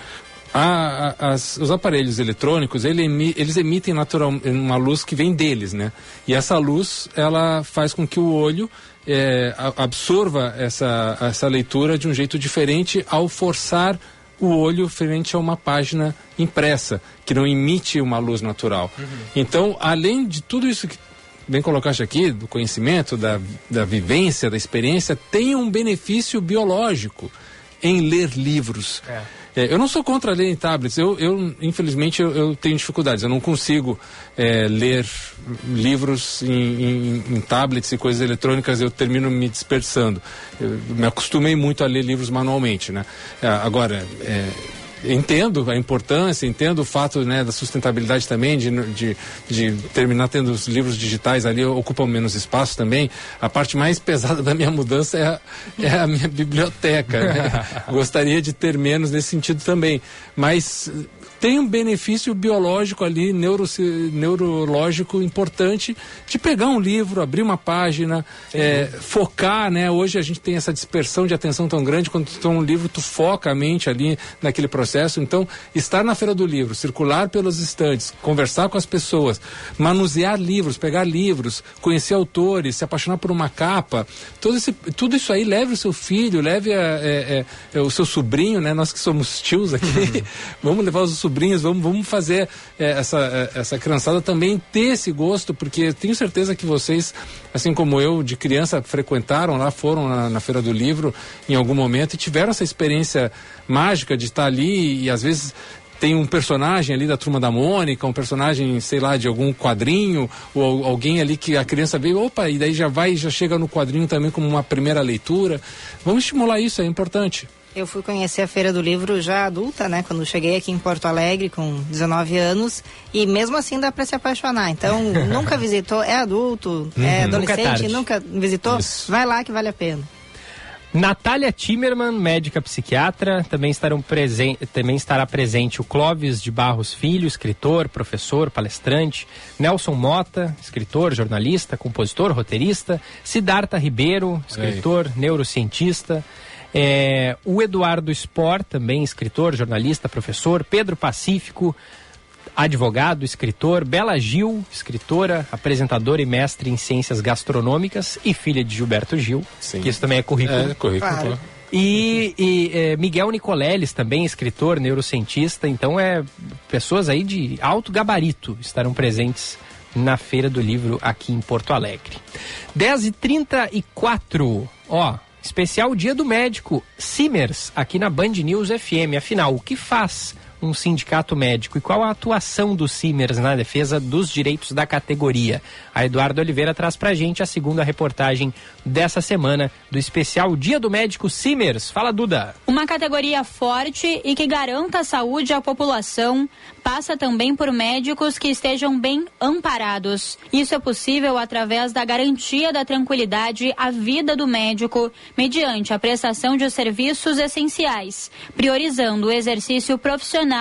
Speaker 4: A, a, as, os aparelhos eletrônicos, ele eles emitem natural, uma luz que vem deles, né? E essa luz, ela faz com que o olho é, absorva essa, essa leitura de um jeito diferente ao forçar o olho frente a uma página impressa, que não emite uma luz natural. Uhum. Então, além de tudo isso que bem colocaste aqui, do conhecimento, da, da vivência, da experiência, tem um benefício biológico em ler livros. É. É, eu não sou contra ler em tablets. Eu, eu infelizmente, eu, eu, tenho dificuldades. Eu não consigo é, ler livros em, em, em, tablets e coisas eletrônicas. Eu termino me dispersando. Eu me acostumei muito a ler livros manualmente, né? É, agora, é, entendo a importância, entendo o fato né, da sustentabilidade também, de, de, de, terminar tendo os livros digitais ali, ocupam menos espaço também. A parte mais pesada da minha mudança é a, é a minha biblioteca. Né? Gostaria de ter menos nesse sentido também. Mas tem um benefício biológico ali, neuro, neurológico importante de pegar um livro, abrir uma página, é, focar, né? Hoje a gente tem essa dispersão de atenção tão grande, quando tu tem um livro, tu foca a mente ali naquele processo. Então, estar na feira do livro, circular pelos estantes, conversar com as pessoas, manusear livros, pegar livros, conhecer autores, se apaixonar por uma capa, todo esse, tudo isso aí leve o seu filho, leve a, é, é, o seu sobrinho, né? Nós que somos tios aqui, vamos levar os sobrinhos vamos, vamos fazer é, essa, é, essa criançada também ter esse gosto, porque tenho certeza que vocês, assim como eu, de criança, frequentaram lá, foram na, na Feira do Livro em algum momento e tiveram essa experiência mágica de estar ali e às vezes tem um personagem ali da turma da Mônica, um personagem, sei lá, de algum quadrinho, ou alguém ali que a criança vê, opa, e daí já vai, já chega no quadrinho também como uma primeira leitura. Vamos estimular isso, é importante.
Speaker 3: Eu fui conhecer a Feira do Livro já adulta, né? Quando cheguei aqui em Porto Alegre com 19 anos. E mesmo assim dá para se apaixonar. Então, nunca visitou, é adulto, é uhum, é adolescente, nunca, nunca visitou? Isso. Vai lá que vale a pena.
Speaker 2: Natália Timmerman, médica psiquiatra, também, estarão presen também estará presente o Clóvis de Barros Filho, escritor, professor, palestrante, Nelson Mota, escritor, jornalista, compositor, roteirista, Siddhartha Ribeiro, escritor, neurocientista, é, o Eduardo Spor, também escritor, jornalista, professor, Pedro Pacífico, advogado, escritor, Bela Gil, escritora, apresentadora e mestre em ciências gastronômicas e filha de Gilberto Gil, Sim. que isso também é currículo. É, currículo. Claro. E, e é, Miguel Nicoleles, também escritor, neurocientista, então é pessoas aí de alto gabarito estarão presentes na Feira do Livro aqui em Porto Alegre. 10h34, ó, Especial Dia do Médico, Simers, aqui na Band News FM. Afinal, o que faz um sindicato médico e qual a atuação do Simers na defesa dos direitos da categoria? A Eduardo Oliveira traz pra gente a segunda reportagem dessa semana do especial Dia do Médico Simers. Fala, Duda.
Speaker 6: Uma categoria forte e que garanta a saúde à população passa também por médicos que estejam bem amparados. Isso é possível através da garantia da tranquilidade à vida do médico, mediante a prestação de serviços essenciais, priorizando o exercício profissional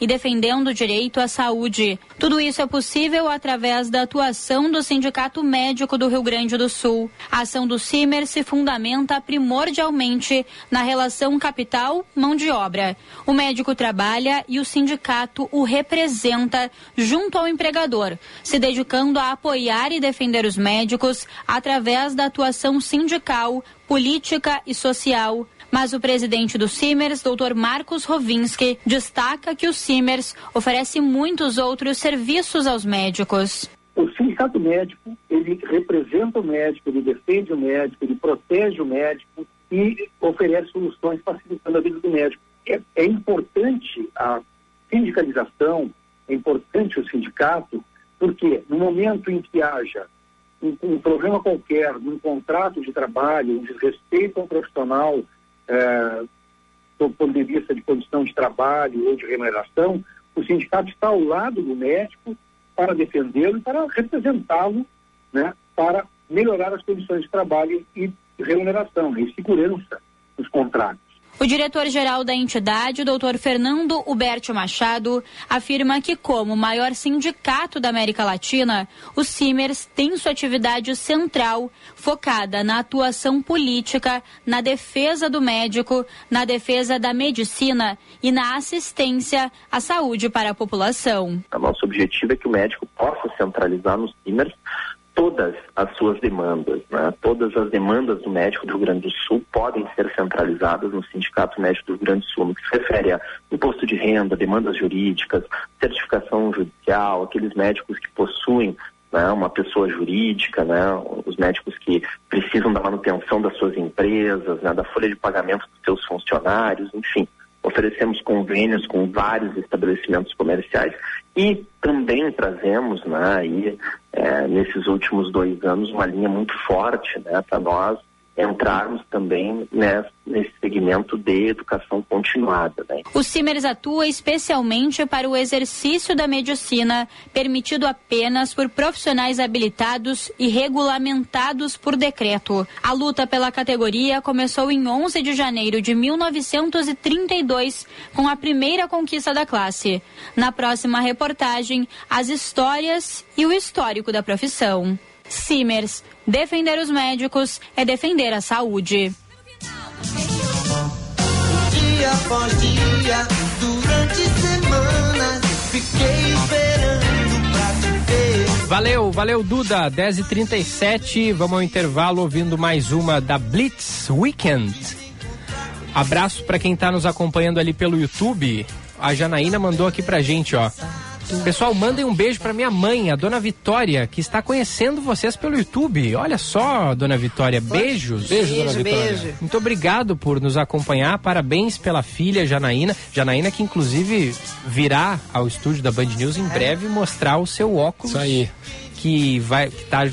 Speaker 6: e defendendo o direito à saúde. Tudo isso é possível através da atuação do Sindicato Médico do Rio Grande do Sul. A ação do CIMER se fundamenta primordialmente na relação capital-mão de obra. O médico trabalha e o sindicato o representa junto ao empregador, se dedicando a apoiar e defender os médicos através da atuação sindical, política e social. Mas o presidente do Simers, Dr. Marcos Rovinski, destaca que o Simers oferece muitos outros serviços aos médicos.
Speaker 21: O sindicato médico, ele representa o médico, ele defende o médico, ele protege o médico e oferece soluções facilitando a vida do médico. É, é importante a sindicalização, é importante o sindicato, porque no momento em que haja um, um problema qualquer, um contrato de trabalho, um desrespeito ao profissional, é, do ponto de vista de condição de trabalho ou de remuneração, o sindicato está ao lado do médico para defendê-lo e para representá-lo, né, para melhorar as condições de trabalho e remuneração, e segurança dos contratos.
Speaker 6: O diretor-geral da entidade, Dr. Fernando Huberto Machado, afirma que, como o maior sindicato da América Latina, o CIMERS tem sua atividade central focada na atuação política, na defesa do médico, na defesa da medicina e na assistência à saúde para a população.
Speaker 22: O nosso objetivo é que o médico possa centralizar nos CIMERS todas as suas demandas. Né? Todas as demandas do médico do Rio Grande do Sul podem ser centralizadas no Sindicato Médico do Rio Grande do Sul, no que se refere a imposto de renda, demandas jurídicas, certificação judicial, aqueles médicos que possuem né, uma pessoa jurídica, né, os médicos que precisam da manutenção das suas empresas, né, da folha de pagamento dos seus funcionários, enfim oferecemos convênios com vários estabelecimentos comerciais e também trazemos, né, aí, é, nesses últimos dois anos, uma linha muito forte né, para nós entrarmos também nesse, segmento de educação continuada. Né?
Speaker 6: O CIMERS atua especialmente para o exercício da medicina, permitido apenas por profissionais habilitados e regulamentados por decreto. A luta pela categoria começou em 11 de janeiro de 1932, com a primeira conquista da classe. Na próxima reportagem, as histórias e o histórico da profissão. Simers, defender os médicos é defender a saúde.
Speaker 11: Dia após dia, durante semanas, fiquei esperando pra te ver.
Speaker 2: Valeu, valeu Duda, 10h37, vamos ao intervalo ouvindo mais uma da Blitz Weekend. Abraço para quem tá nos acompanhando ali pelo YouTube. A Janaína mandou aqui pra gente, ó. Pessoal, mandem um beijo para minha mãe, a dona Vitória, que está conhecendo vocês pelo YouTube. Olha só, dona Vitória, beijos.
Speaker 4: Beijo, dona Vitória.
Speaker 3: beijo.
Speaker 2: Muito obrigado por nos acompanhar. Parabéns pela filha Janaína. Janaína que inclusive virá ao estúdio da Band News em breve mostrar o seu óculos.
Speaker 4: Isso aí.
Speaker 2: Que vai que tá,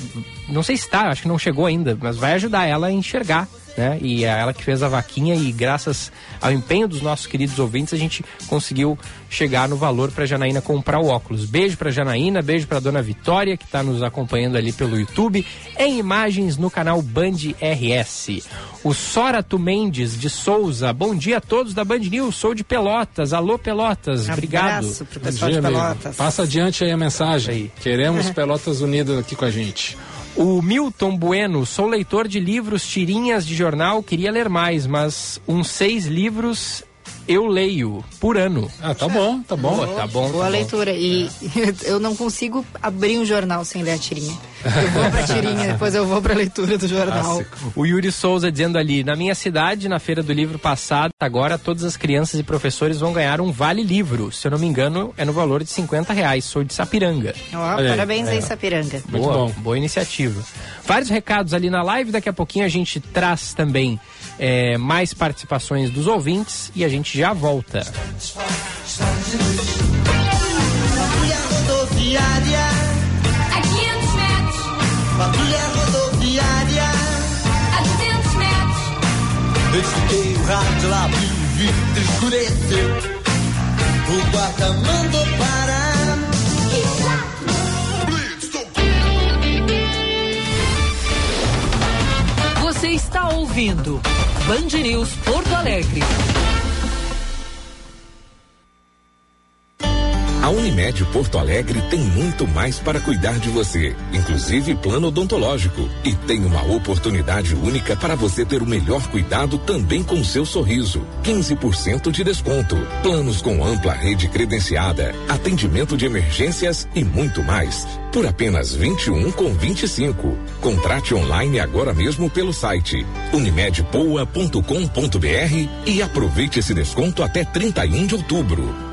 Speaker 2: não sei se está, acho que não chegou ainda, mas vai ajudar ela a enxergar. Né? E é ela que fez a vaquinha e graças ao empenho dos nossos queridos ouvintes a gente conseguiu chegar no valor para Janaína comprar o óculos. Beijo para Janaína, beijo para Dona Vitória que está nos acompanhando ali pelo YouTube, em imagens no canal Band RS. O Sorato Mendes de Souza, bom dia a todos da Band News, sou de Pelotas, alô Pelotas, obrigado.
Speaker 3: Abraço pro pessoal
Speaker 4: dia,
Speaker 3: de
Speaker 4: amigo.
Speaker 3: Pelotas.
Speaker 4: Passa adiante aí a mensagem. Queremos Pelotas Unidas aqui com a gente.
Speaker 2: O Milton Bueno, sou leitor de livros, tirinhas de jornal, queria ler mais, mas uns seis livros eu leio por ano.
Speaker 4: Ah, tá bom, tá bom.
Speaker 2: Boa, tá bom.
Speaker 3: Boa
Speaker 2: tá bom.
Speaker 3: leitura. E eu não consigo abrir um jornal sem ler a tirinha. Eu vou pra tirinha, depois eu vou pra leitura do jornal.
Speaker 2: O Yuri Souza dizendo ali, na minha cidade, na feira do livro passada, agora todas as crianças e professores vão ganhar um vale livro. Se eu não me engano, é no valor de 50 reais. Sou de Sapiranga.
Speaker 3: Ó, parabéns aí, Sapiranga.
Speaker 2: boa, boa iniciativa. Vários recados ali na live. Daqui a pouquinho a gente traz também é, mais participações dos ouvintes e a gente já volta.
Speaker 11: Patrulha rodoviária.
Speaker 12: A 500 metros,
Speaker 11: Patrulha rodoviária.
Speaker 12: a 200 metros.
Speaker 11: Desliguei o rádio lá, vi escureceu. O guarda
Speaker 1: está ouvindo Band News Porto Alegre.
Speaker 20: A Unimed Porto Alegre tem muito mais para cuidar de você, inclusive plano odontológico. E tem uma oportunidade única para você ter o melhor cuidado também com seu sorriso. 15% de desconto. Planos com ampla rede credenciada, atendimento de emergências e muito mais. Por apenas 21 com 25. Contrate online agora mesmo pelo site unimedpoa.com.br e aproveite esse desconto até 31 de outubro.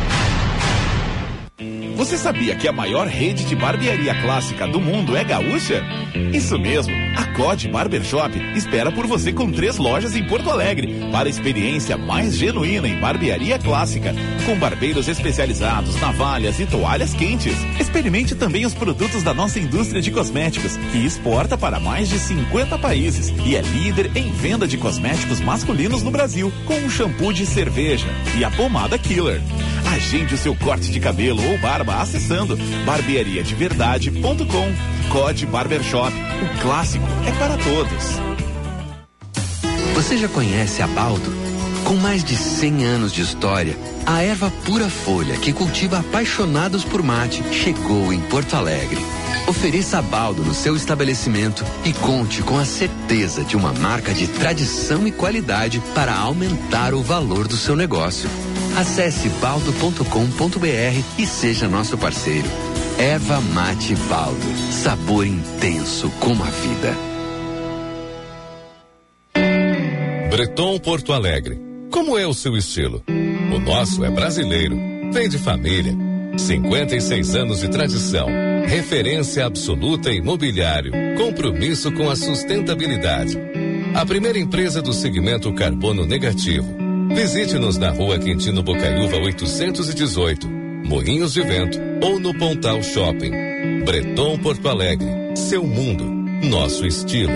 Speaker 16: Você sabia que a maior rede de barbearia clássica do mundo é gaúcha? Isso mesmo, a COD Barbershop espera por você com três lojas em Porto Alegre para a experiência mais genuína em barbearia clássica, com barbeiros especializados, navalhas e toalhas quentes. Experimente também os produtos da nossa indústria de cosméticos, que exporta para mais de 50 países e é líder em venda de cosméticos masculinos no Brasil, com o shampoo de cerveja e a pomada Killer. Agende o seu corte de cabelo ou barba acessando barbeariadeverdade.com. Code Barbershop. O clássico é para todos.
Speaker 13: Você já conhece a Baldo? Com mais de 100 anos de história, a erva pura folha que cultiva apaixonados por mate chegou em Porto Alegre. Ofereça a Baldo no seu estabelecimento e conte com a certeza de uma marca de tradição e qualidade para aumentar o valor do seu negócio. Acesse baldo.com.br e seja nosso parceiro. Erva Mate Baldo. Sabor intenso como a vida.
Speaker 23: Breton Porto Alegre. Como é o seu estilo? O nosso é brasileiro. Vem de família. 56 anos de tradição. Referência absoluta em imobiliário. Compromisso com a sustentabilidade. A primeira empresa do segmento carbono negativo. Visite-nos na rua Quintino Bocaiúva 818, Moinhos de Vento ou no Pontal Shopping. Breton Porto Alegre. Seu mundo. Nosso estilo.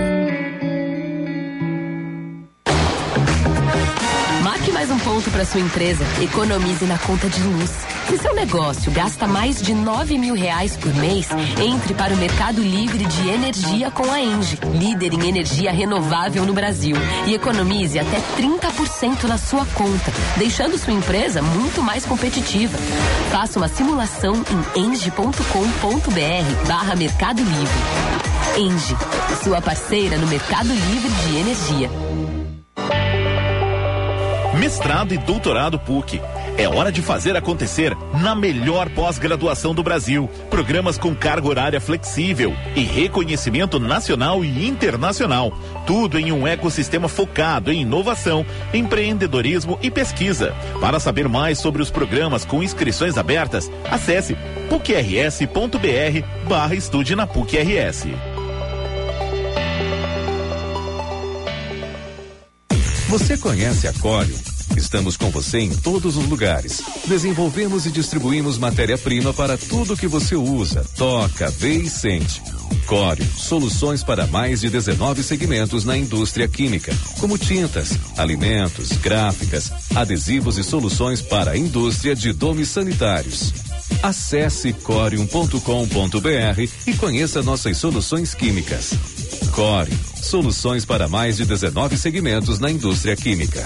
Speaker 14: Ponto para sua empresa. Economize na conta de luz. Se seu negócio gasta mais de 9 mil reais por mês, entre para o Mercado Livre de Energia com a Engie, líder em energia renovável no Brasil. E economize até 30% na sua conta, deixando sua empresa muito mais competitiva. Faça uma simulação em engie.com.br barra Mercado Livre. Engie, sua parceira no Mercado Livre de Energia.
Speaker 16: Mestrado e doutorado PUC. É hora de fazer acontecer na melhor pós-graduação do Brasil. Programas com carga horária flexível e reconhecimento nacional e internacional. Tudo em um ecossistema focado em inovação, empreendedorismo e pesquisa. Para saber mais sobre os programas com inscrições abertas, acesse pucrs.br barra estude na PUC-RS.
Speaker 24: Você conhece a Corium? Estamos com você em todos os lugares. Desenvolvemos e distribuímos matéria-prima para tudo que você usa, toca, vê e sente. Corium, soluções para mais de 19 segmentos na indústria química, como tintas, alimentos, gráficas, adesivos e soluções para a indústria de domes sanitários. Acesse corium.com.br e conheça nossas soluções químicas. Corium, soluções para mais de 19 segmentos na indústria química.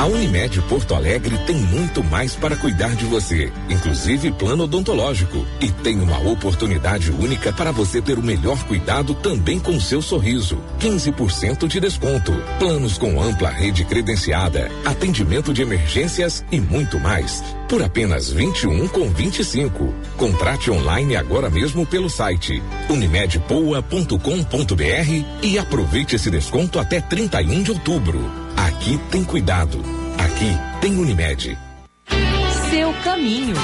Speaker 20: A Unimed Porto Alegre tem muito mais para cuidar de você, inclusive plano odontológico. E tem uma oportunidade única para você ter o melhor cuidado também com seu sorriso. 15% de desconto. Planos com ampla rede credenciada, atendimento de emergências e muito mais. Por apenas 21 com 25. Contrate online agora mesmo pelo site unimedpoa.com.br e aproveite esse desconto até 31 de outubro. Aqui tem cuidado. Aqui tem Unimed.
Speaker 11: Seu caminho.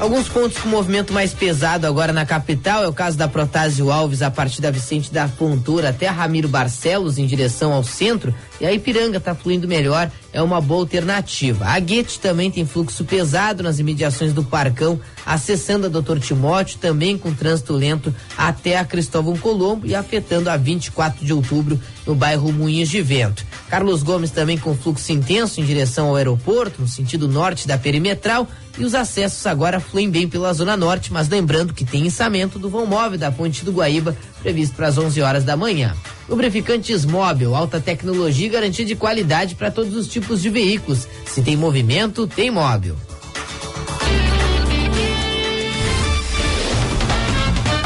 Speaker 5: Alguns pontos com movimento mais pesado agora na capital é o caso da Protásio Alves a partir da Vicente da Fontoura até a Ramiro Barcelos em direção ao centro e a Ipiranga está fluindo melhor, é uma boa alternativa. A Guete também tem fluxo pesado nas imediações do Parcão, acessando a Doutor Timóteo, também com trânsito lento até a Cristóvão Colombo e afetando a 24 de outubro no bairro Moinhos de Vento. Carlos Gomes também com fluxo intenso em direção ao aeroporto, no sentido norte da perimetral, e os acessos agora fluem bem pela Zona Norte, mas lembrando que tem içamento do vão móvel da Ponte do Guaíba, previsto para as 11 horas da manhã. Lubrificantes móvel, alta tecnologia e garantia de qualidade para todos os tipos de veículos. Se tem movimento, tem móvel.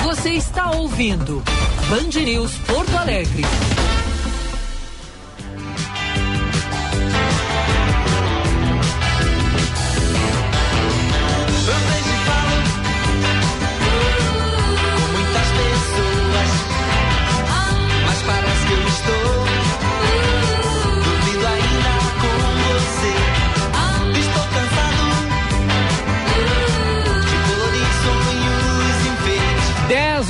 Speaker 11: Você está ouvindo Band News Porto Alegre.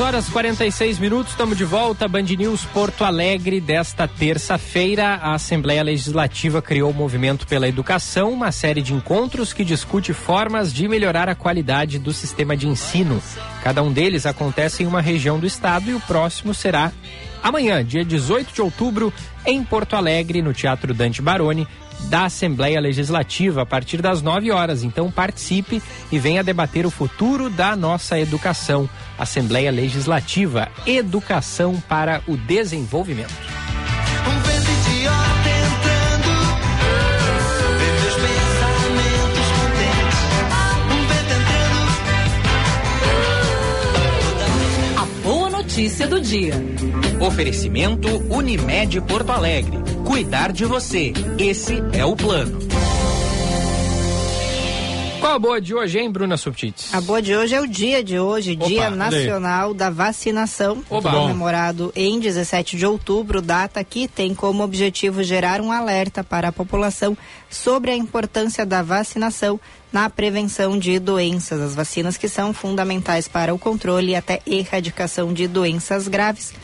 Speaker 2: Horas 46 minutos, estamos de volta. Band News Porto Alegre. Desta terça-feira, a Assembleia Legislativa criou o Movimento pela Educação, uma série de encontros que discute formas de melhorar a qualidade do sistema de ensino. Cada um deles acontece em uma região do estado e o próximo será amanhã, dia 18 de outubro, em Porto Alegre, no Teatro Dante Baroni, da Assembleia Legislativa a partir das 9 horas. Então participe e venha debater o futuro da nossa educação. Assembleia Legislativa, Educação para o Desenvolvimento.
Speaker 1: Notícia do dia.
Speaker 2: Oferecimento Unimed Porto Alegre. Cuidar de você. Esse é o plano. Qual a boa de hoje, hein, Bruna Subtits?
Speaker 3: A boa de hoje é o dia de hoje,
Speaker 2: Opa,
Speaker 3: Dia. Nacional da Vacinação,
Speaker 2: Oba.
Speaker 3: comemorado em 17 de outubro, data que tem como objetivo gerar um alerta para a população sobre a importância da vacinação na prevenção de doenças. As vacinas que são fundamentais para o controle e até erradicação de doenças graves,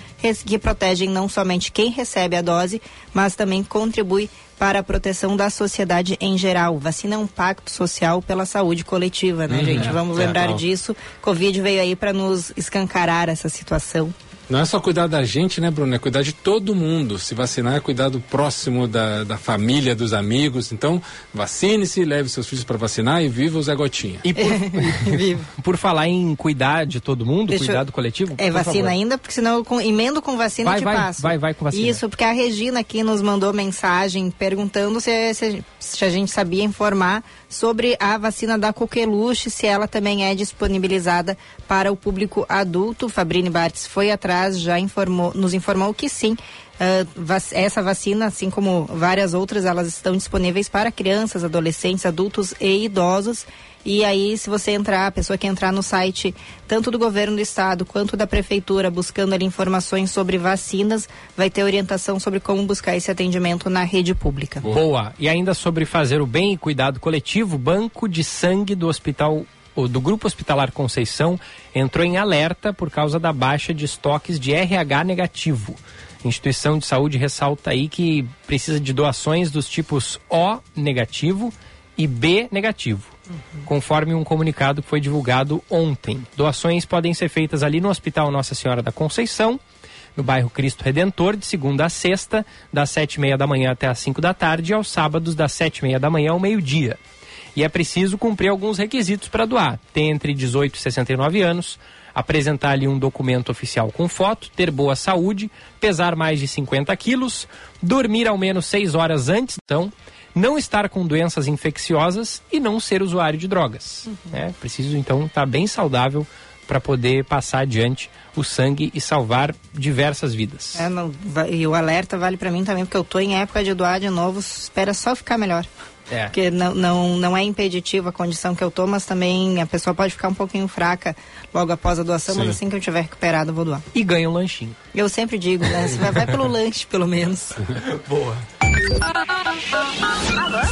Speaker 3: que protegem não somente quem recebe a dose, mas também contribui para a proteção da sociedade em geral. Vacina é um pacto social pela saúde coletiva, né,
Speaker 4: Uhum.
Speaker 3: gente? Vamos
Speaker 4: É,
Speaker 3: lembrar
Speaker 4: não.
Speaker 3: disso. Covid veio aí para nos escancarar essa situação.
Speaker 4: Não é só cuidar da gente, né, Bruno? É cuidar de todo mundo. Se vacinar é cuidar do próximo, da, da família, dos amigos. Então, vacine-se, leve seus filhos para vacinar e viva o Zé Gotinha.
Speaker 2: E por, por falar em cuidar de todo mundo,
Speaker 3: Deixa eu-
Speaker 2: cuidado coletivo.
Speaker 3: É vacina
Speaker 2: favor.
Speaker 3: ainda, porque senão eu com, emendo com vacina
Speaker 2: Vai,
Speaker 3: e te
Speaker 2: vai,
Speaker 3: passo.
Speaker 2: vai, vai com vacina.
Speaker 3: Isso, porque a Regina aqui nos mandou mensagem perguntando se, se- se a gente sabia informar sobre a vacina da coqueluche, se ela também é disponibilizada para o público adulto. Fabrini Bartz foi atrás, já informou, nos informou que sim. vac- essa vacina, assim como várias outras, elas estão disponíveis para crianças, adolescentes, adultos e idosos. E aí, se você entrar, a pessoa que entrar no site, tanto do governo do estado quanto da prefeitura, buscando ali informações sobre vacinas, vai ter orientação sobre como buscar esse atendimento na rede pública.
Speaker 2: Boa. E ainda sobre fazer o bem e cuidado coletivo, Banco de Sangue do Hospital o do Grupo Hospitalar Conceição entrou em alerta por causa da baixa de estoques de RH negativo. A instituição de saúde ressalta aí que precisa de doações dos tipos O negativo e B negativo, conforme um comunicado que foi divulgado ontem. Doações podem ser feitas ali no Hospital Nossa Senhora da Conceição, no bairro Cristo Redentor, de segunda a sexta, das sete e meia da manhã até as cinco da tarde, e aos sábados, das sete e meia da manhã ao meio-dia. E é preciso cumprir alguns requisitos para doar. Ter entre 18 e 69 anos, apresentar ali um documento oficial com foto, ter boa saúde, pesar mais de 50 quilos, dormir ao menos 6 horas antes, então, não estar com doenças infecciosas e não ser usuário de drogas. né? Preciso, então, estar bem saudável para poder passar adiante o sangue e salvar diversas vidas.
Speaker 3: É, não, e o alerta vale para mim também, porque eu tô em época de doar de novo, espera só ficar melhor.
Speaker 2: É.
Speaker 3: Porque não, não, não é impeditivo a condição que eu tô, mas também a pessoa pode ficar um pouquinho fraca logo após a doação, mas
Speaker 2: Sim.
Speaker 3: assim que eu tiver recuperado, eu vou doar.
Speaker 2: E ganha um lanchinho.
Speaker 3: Eu sempre digo, né? Você vai, vai pelo lanche, pelo menos.
Speaker 2: Boa.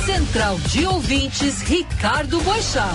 Speaker 1: Central de Ouvintes, Ricardo Boixá.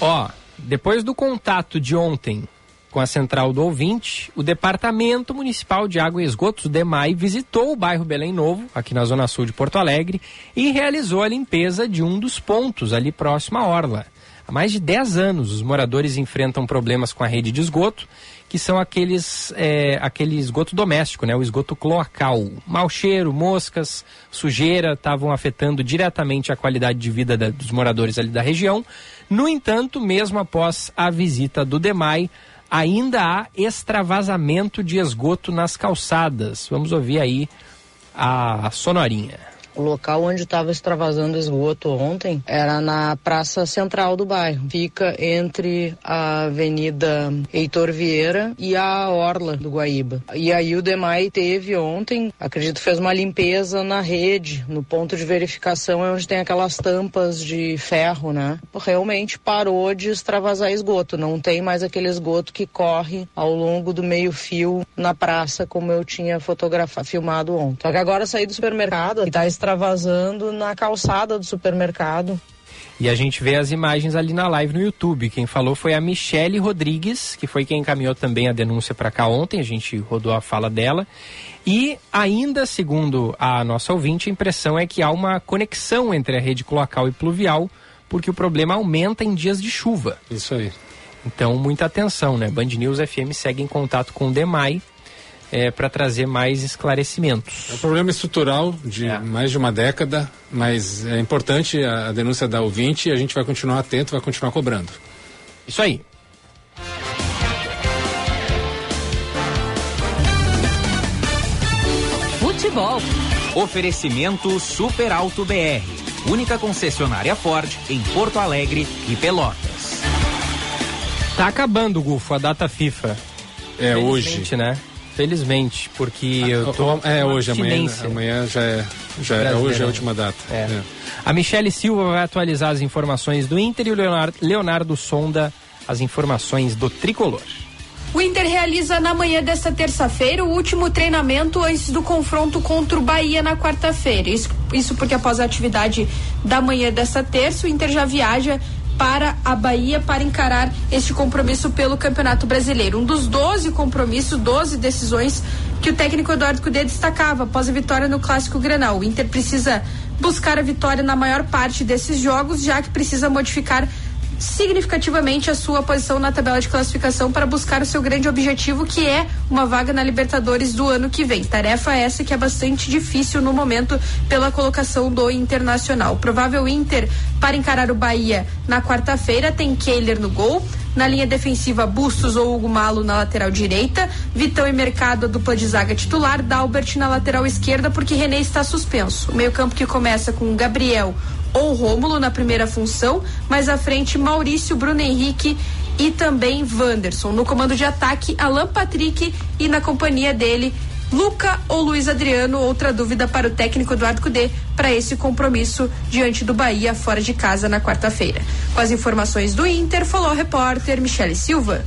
Speaker 2: Ó, depois do contato de ontem com a central do ouvinte, o Departamento Municipal de Água e Esgotos, DEMAI, visitou o bairro Belém Novo, aqui na Zona Sul de Porto Alegre, e realizou a limpeza de um dos pontos ali próximo à Orla. Há mais de 10 anos, os moradores enfrentam problemas com a rede de esgoto, que são aqueles, é, aquele esgoto doméstico, né? o esgoto cloacal. Mau cheiro, moscas, sujeira estavam afetando diretamente a qualidade de vida da- dos moradores ali da região. No entanto, mesmo após a visita do DEMAI, ainda há extravasamento de esgoto nas calçadas. Vamos ouvir aí a sonorinha.
Speaker 25: O local onde estava extravasando esgoto ontem era na praça central do bairro. Fica entre a Avenida Heitor Vieira e a Orla do Guaíba. E aí o DEMAI teve ontem, acredito, fez uma limpeza na rede, no ponto de verificação é onde tem aquelas tampas de ferro, né? Realmente parou de extravasar esgoto. Não tem mais aquele esgoto que corre ao longo do meio fio na praça, como eu tinha fotografado, filmado ontem. Só que agora saí do supermercado e tá extravasando na calçada do supermercado.
Speaker 2: E a gente vê as imagens ali na live no YouTube. Quem falou foi a Michele Rodrigues, que foi quem encaminhou também a denúncia para cá ontem. A gente rodou a fala dela. E ainda, segundo a nossa ouvinte, a impressão é que há uma conexão entre a rede cloacal e pluvial, porque o problema aumenta em dias de chuva.
Speaker 4: Isso aí.
Speaker 2: Então, muita atenção, né? Band News FM segue em contato com o DEMAI é, para trazer mais esclarecimentos.
Speaker 4: É um problema estrutural de mais de uma década, mas é importante a, a denúncia da ouvinte e a gente vai continuar atento, vai continuar cobrando.
Speaker 2: Isso aí.
Speaker 26: Futebol. Oferecimento Super Alto BR. Única concessionária Ford em Porto Alegre e Pelotas.
Speaker 2: Tá acabando, Gufo, a data FIFA.
Speaker 4: É hoje.
Speaker 2: né? Felizmente, porque
Speaker 4: Ah,
Speaker 2: eu tô
Speaker 4: é hoje, amanhã,
Speaker 2: abstinência.
Speaker 4: amanhã já é, já é hoje é a última data.
Speaker 2: É. A Michele Silva vai atualizar as informações do Inter e o Leonardo, Leonardo Sonda as informações do Tricolor.
Speaker 27: O Inter realiza na manhã desta terça-feira o último treinamento antes do confronto contra o Bahia na quarta-feira. Isso, isso porque após a atividade da manhã desta terça, o Inter já viaja para a Bahia para encarar este compromisso pelo Campeonato Brasileiro. Um dos 12 compromissos, 12 decisões que o técnico Eduardo Cudê destacava após a vitória no Clássico Grenal. O Inter precisa buscar a vitória na maior parte desses jogos, já que precisa modificar significativamente a sua posição na tabela de classificação para buscar o seu grande objetivo, que é uma vaga na Libertadores do ano que vem. Tarefa essa que é bastante difícil no momento pela colocação do Internacional. O provável Inter para encarar o Bahia na quarta-feira tem Kehler no gol. Na linha defensiva, Bustos ou Hugo Malo na lateral direita, Vitão e Mercado, a dupla de zaga titular, Dalbert na lateral esquerda, porque René está suspenso. O meio-campo que começa com Gabriel ou Rômulo na primeira função, mais à frente Maurício, Bruno Henrique e também Wanderson. No comando de ataque, Alan Patrick e na companhia dele, Luca ou Luiz Adriano, outra dúvida para o técnico Eduardo Cudê para esse compromisso diante do Bahia fora de casa na quarta-feira. Com as informações do Inter, falou a repórter Michele Silva.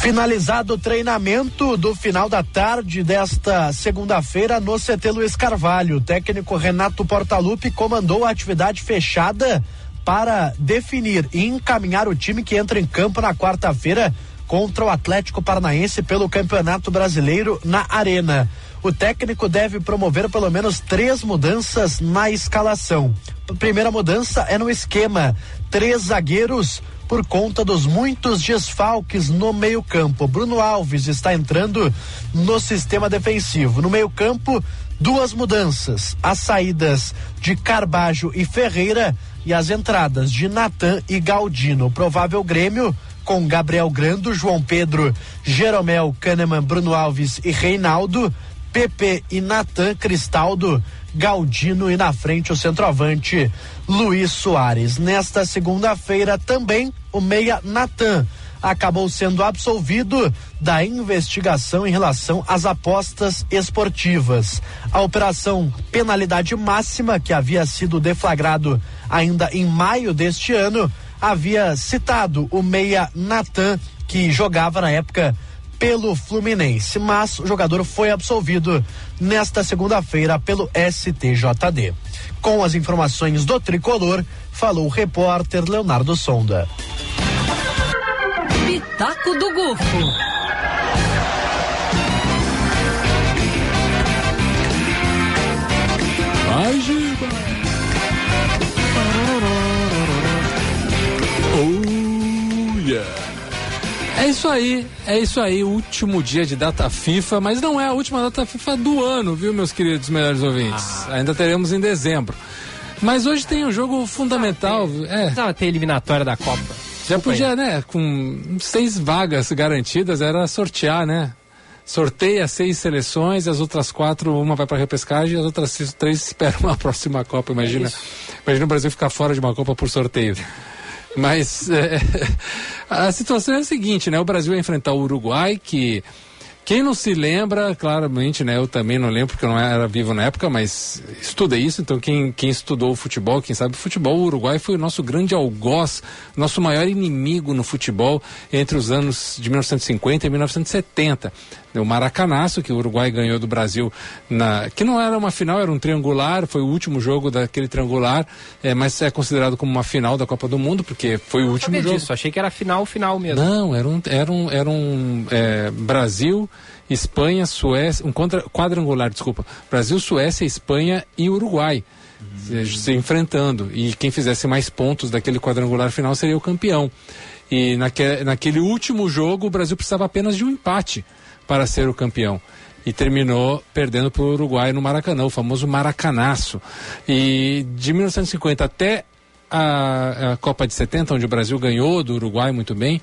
Speaker 28: Finalizado o treinamento do final da tarde desta segunda-feira no CT Luiz Carvalho. O técnico Renato Portaluppi comandou a atividade fechada para definir e encaminhar o time que entra em campo na quarta-feira contra o Atlético Paranaense pelo Campeonato Brasileiro na Arena. O técnico deve promover pelo menos três mudanças na escalação. A primeira mudança é no esquema: três zagueiros por conta dos muitos desfalques no meio-campo. Bruno Alves está entrando no sistema defensivo. No meio-campo, duas mudanças: as saídas de Carbajo e Ferreira e as entradas de Natan e Galdino. Provável Grêmio com Gabriel Grando, João Pedro, Jeromel, Kahneman, Bruno Alves e Reinaldo, Pepe e Natan Cristaldo, Galdino e na frente o centroavante Luiz Soares. Nesta segunda-feira também o meia Natan acabou sendo absolvido da investigação em relação às apostas esportivas. A operação penalidade máxima que havia sido deflagrado ainda em maio deste ano havia citado o meia Natan que jogava na época pelo Fluminense, mas o jogador foi absolvido nesta segunda-feira pelo STJD. Com as informações do tricolor, falou o repórter Leonardo Sonda.
Speaker 1: Pitaco do Gufo.
Speaker 4: Vai, Giba! É isso aí, é isso aí, último dia de data FIFA, mas não é a última data FIFA do ano, viu, meus queridos melhores ouvintes? Ainda teremos em dezembro. Mas hoje tem um jogo fundamental. É.
Speaker 2: Precisava ter eliminatória da Copa.
Speaker 4: Já
Speaker 2: Desculpa
Speaker 4: podia,
Speaker 2: aí.
Speaker 4: né? Com seis vagas garantidas, era sortear, né? Sorteia seis seleções, as outras quatro, uma vai para repescagem e as outras três esperam a próxima Copa. Imagina, imagina o Brasil ficar fora de uma Copa por sorteio. Mas é, a situação é a seguinte, né? O Brasil vai enfrentar o Uruguai, que quem não se lembra, claramente, né? Eu também não lembro porque eu não era vivo na época, mas estuda isso. Então, quem, quem estudou futebol, quem sabe futebol, o Uruguai foi o nosso grande algoz, nosso maior inimigo no futebol entre os anos de 1950 e 1970. O Maracanaço, que o Uruguai ganhou do Brasil, na, que não era uma final, era um triangular, foi o último jogo daquele triangular, é, mas é considerado como uma final da Copa do Mundo, porque foi o último jogo.
Speaker 2: Disso, achei que era final, final mesmo.
Speaker 4: Não, era um, era um, era um é, Brasil, Espanha, Suécia, um contra, quadrangular, desculpa. Brasil, Suécia, Espanha e Uruguai se, se enfrentando. E quem fizesse mais pontos daquele quadrangular final seria o campeão. E naque, naquele último jogo, o Brasil precisava apenas de um empate para ser o campeão. E terminou perdendo para o Uruguai no Maracanã, o famoso Maracanaço. E de 1950 até a, a Copa de 70, onde o Brasil ganhou do Uruguai muito bem,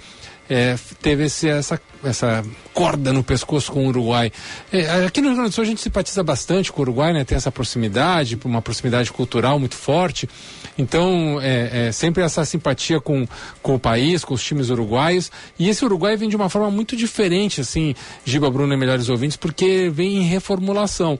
Speaker 4: é, teve esse, essa, essa corda no pescoço com o Uruguai. É, aqui no Rio Grande do Sul a gente simpatiza bastante com o Uruguai, né? Tem essa proximidade, uma proximidade cultural muito forte. Então, é, é, sempre essa simpatia com, com o país, com os times uruguaios. E esse Uruguai vem de uma forma muito diferente, assim, Giba Bruno e Melhores Ouvintes, porque vem em reformulação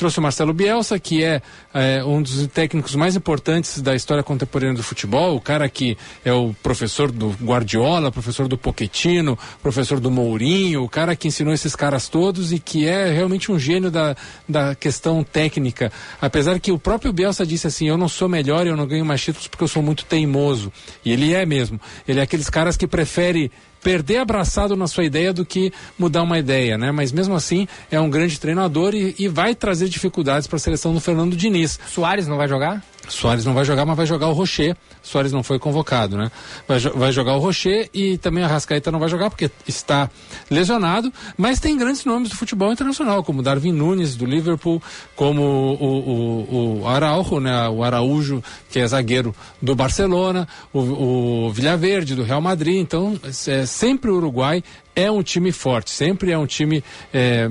Speaker 4: trouxe o Marcelo Bielsa, que é, é, um dos técnicos mais importantes da história contemporânea do futebol, o cara que é o professor do Guardiola, professor do Pochettino, professor do Mourinho, o cara que ensinou esses caras todos e que é realmente um gênio da, da questão técnica. Apesar que o próprio Bielsa disse assim, eu não sou melhor, eu não ganho mais títulos porque eu sou muito teimoso. E ele é mesmo. Ele é aqueles caras que prefere perder abraçado na sua ideia do que mudar uma ideia, né? Mas mesmo assim é um grande treinador e, e vai trazer dificuldades para a seleção do Fernando Diniz.
Speaker 2: Soares não vai jogar?
Speaker 4: Soares não vai jogar, mas vai jogar o Rocher. Soares não foi convocado, né? Vai, vai, jogar o Rocher e também a Rascaeta não vai jogar porque está lesionado, mas tem grandes nomes do futebol internacional, como Darwin Nunes do Liverpool, como o, o, o né? O Araújo, que é zagueiro do Barcelona, o, o Villaverde do Real Madrid. Então, é, sempre o Uruguai é um time forte, sempre é um time é,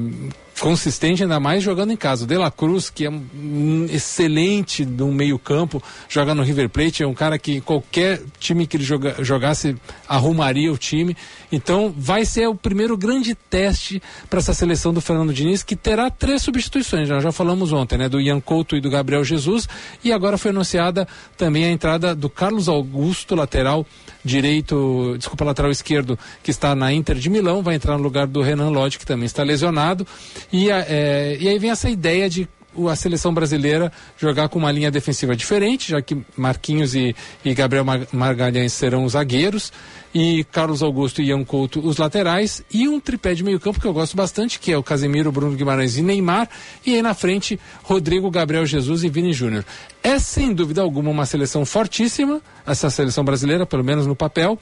Speaker 4: consistente, ainda mais jogando em casa. O De La Cruz, que é um excelente no meio-campo, joga no River Plate, é um cara que qualquer time que ele joga, jogasse arrumaria o time. Então, vai ser o primeiro grande teste para essa seleção do Fernando Diniz, que terá três substituições. Nós já falamos ontem, né? Do Ian Couto e do Gabriel Jesus. E agora foi anunciada também a entrada do Carlos Augusto, lateral direito, desculpa, lateral esquerdo, que está na Inter de Milão, vai entrar no lugar do Renan Lodge, que também está lesionado. E, é, e aí vem essa ideia de a seleção brasileira jogar com uma linha defensiva diferente, já que Marquinhos e, e Gabriel Margalhães serão os zagueiros e Carlos Augusto e Ian Couto os laterais e um tripé de meio campo que eu gosto bastante, que é o Casemiro, Bruno Guimarães e Neymar e aí na frente Rodrigo, Gabriel Jesus e Vini Júnior. É sem dúvida alguma uma seleção fortíssima, essa seleção brasileira, pelo menos no papel,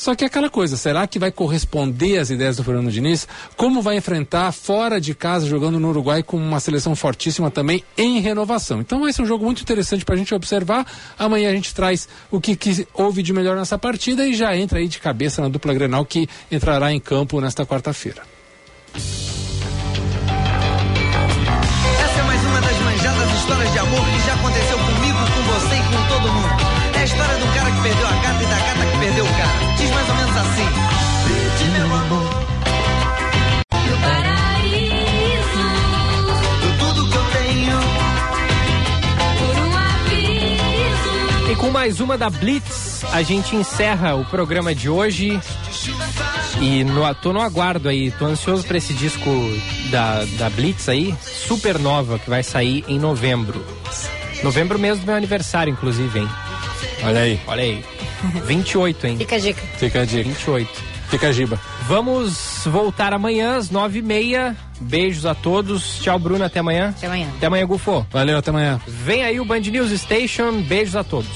Speaker 4: só que é aquela coisa, será que vai corresponder às ideias do Fernando Diniz? Como vai enfrentar fora de casa, jogando no Uruguai com uma seleção fortíssima também em renovação? Então vai ser um jogo muito interessante para a gente observar. Amanhã a gente traz o que, que houve de melhor nessa partida e já entra aí de cabeça na dupla Grenal que entrará em campo nesta quarta-feira.
Speaker 11: Essa é mais uma das manjadas histórias de amor que já aconteceu comigo, com mais
Speaker 2: uma da Blitz, a gente encerra o programa de hoje. E no, tô no aguardo aí, tô ansioso pra esse disco da, da Blitz aí, Supernova, que vai sair em novembro. Novembro mesmo do meu aniversário, inclusive, hein?
Speaker 4: Olha aí.
Speaker 2: Olha aí. 28, hein?
Speaker 3: Fica a dica.
Speaker 4: Fica a dica.
Speaker 2: 28.
Speaker 4: Fica a giba.
Speaker 2: Vamos voltar amanhã às nove e meia. Beijos a todos. Tchau, Bruno. Até amanhã.
Speaker 3: Até amanhã.
Speaker 2: Até amanhã, Gufo.
Speaker 4: Valeu, até amanhã.
Speaker 2: Vem aí o Band News Station. Beijos a todos.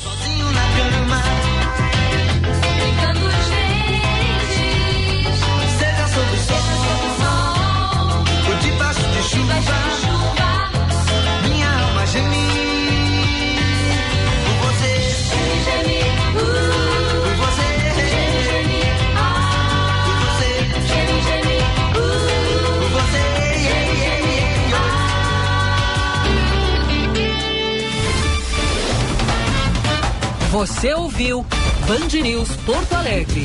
Speaker 1: Você ouviu Band News Porto Alegre.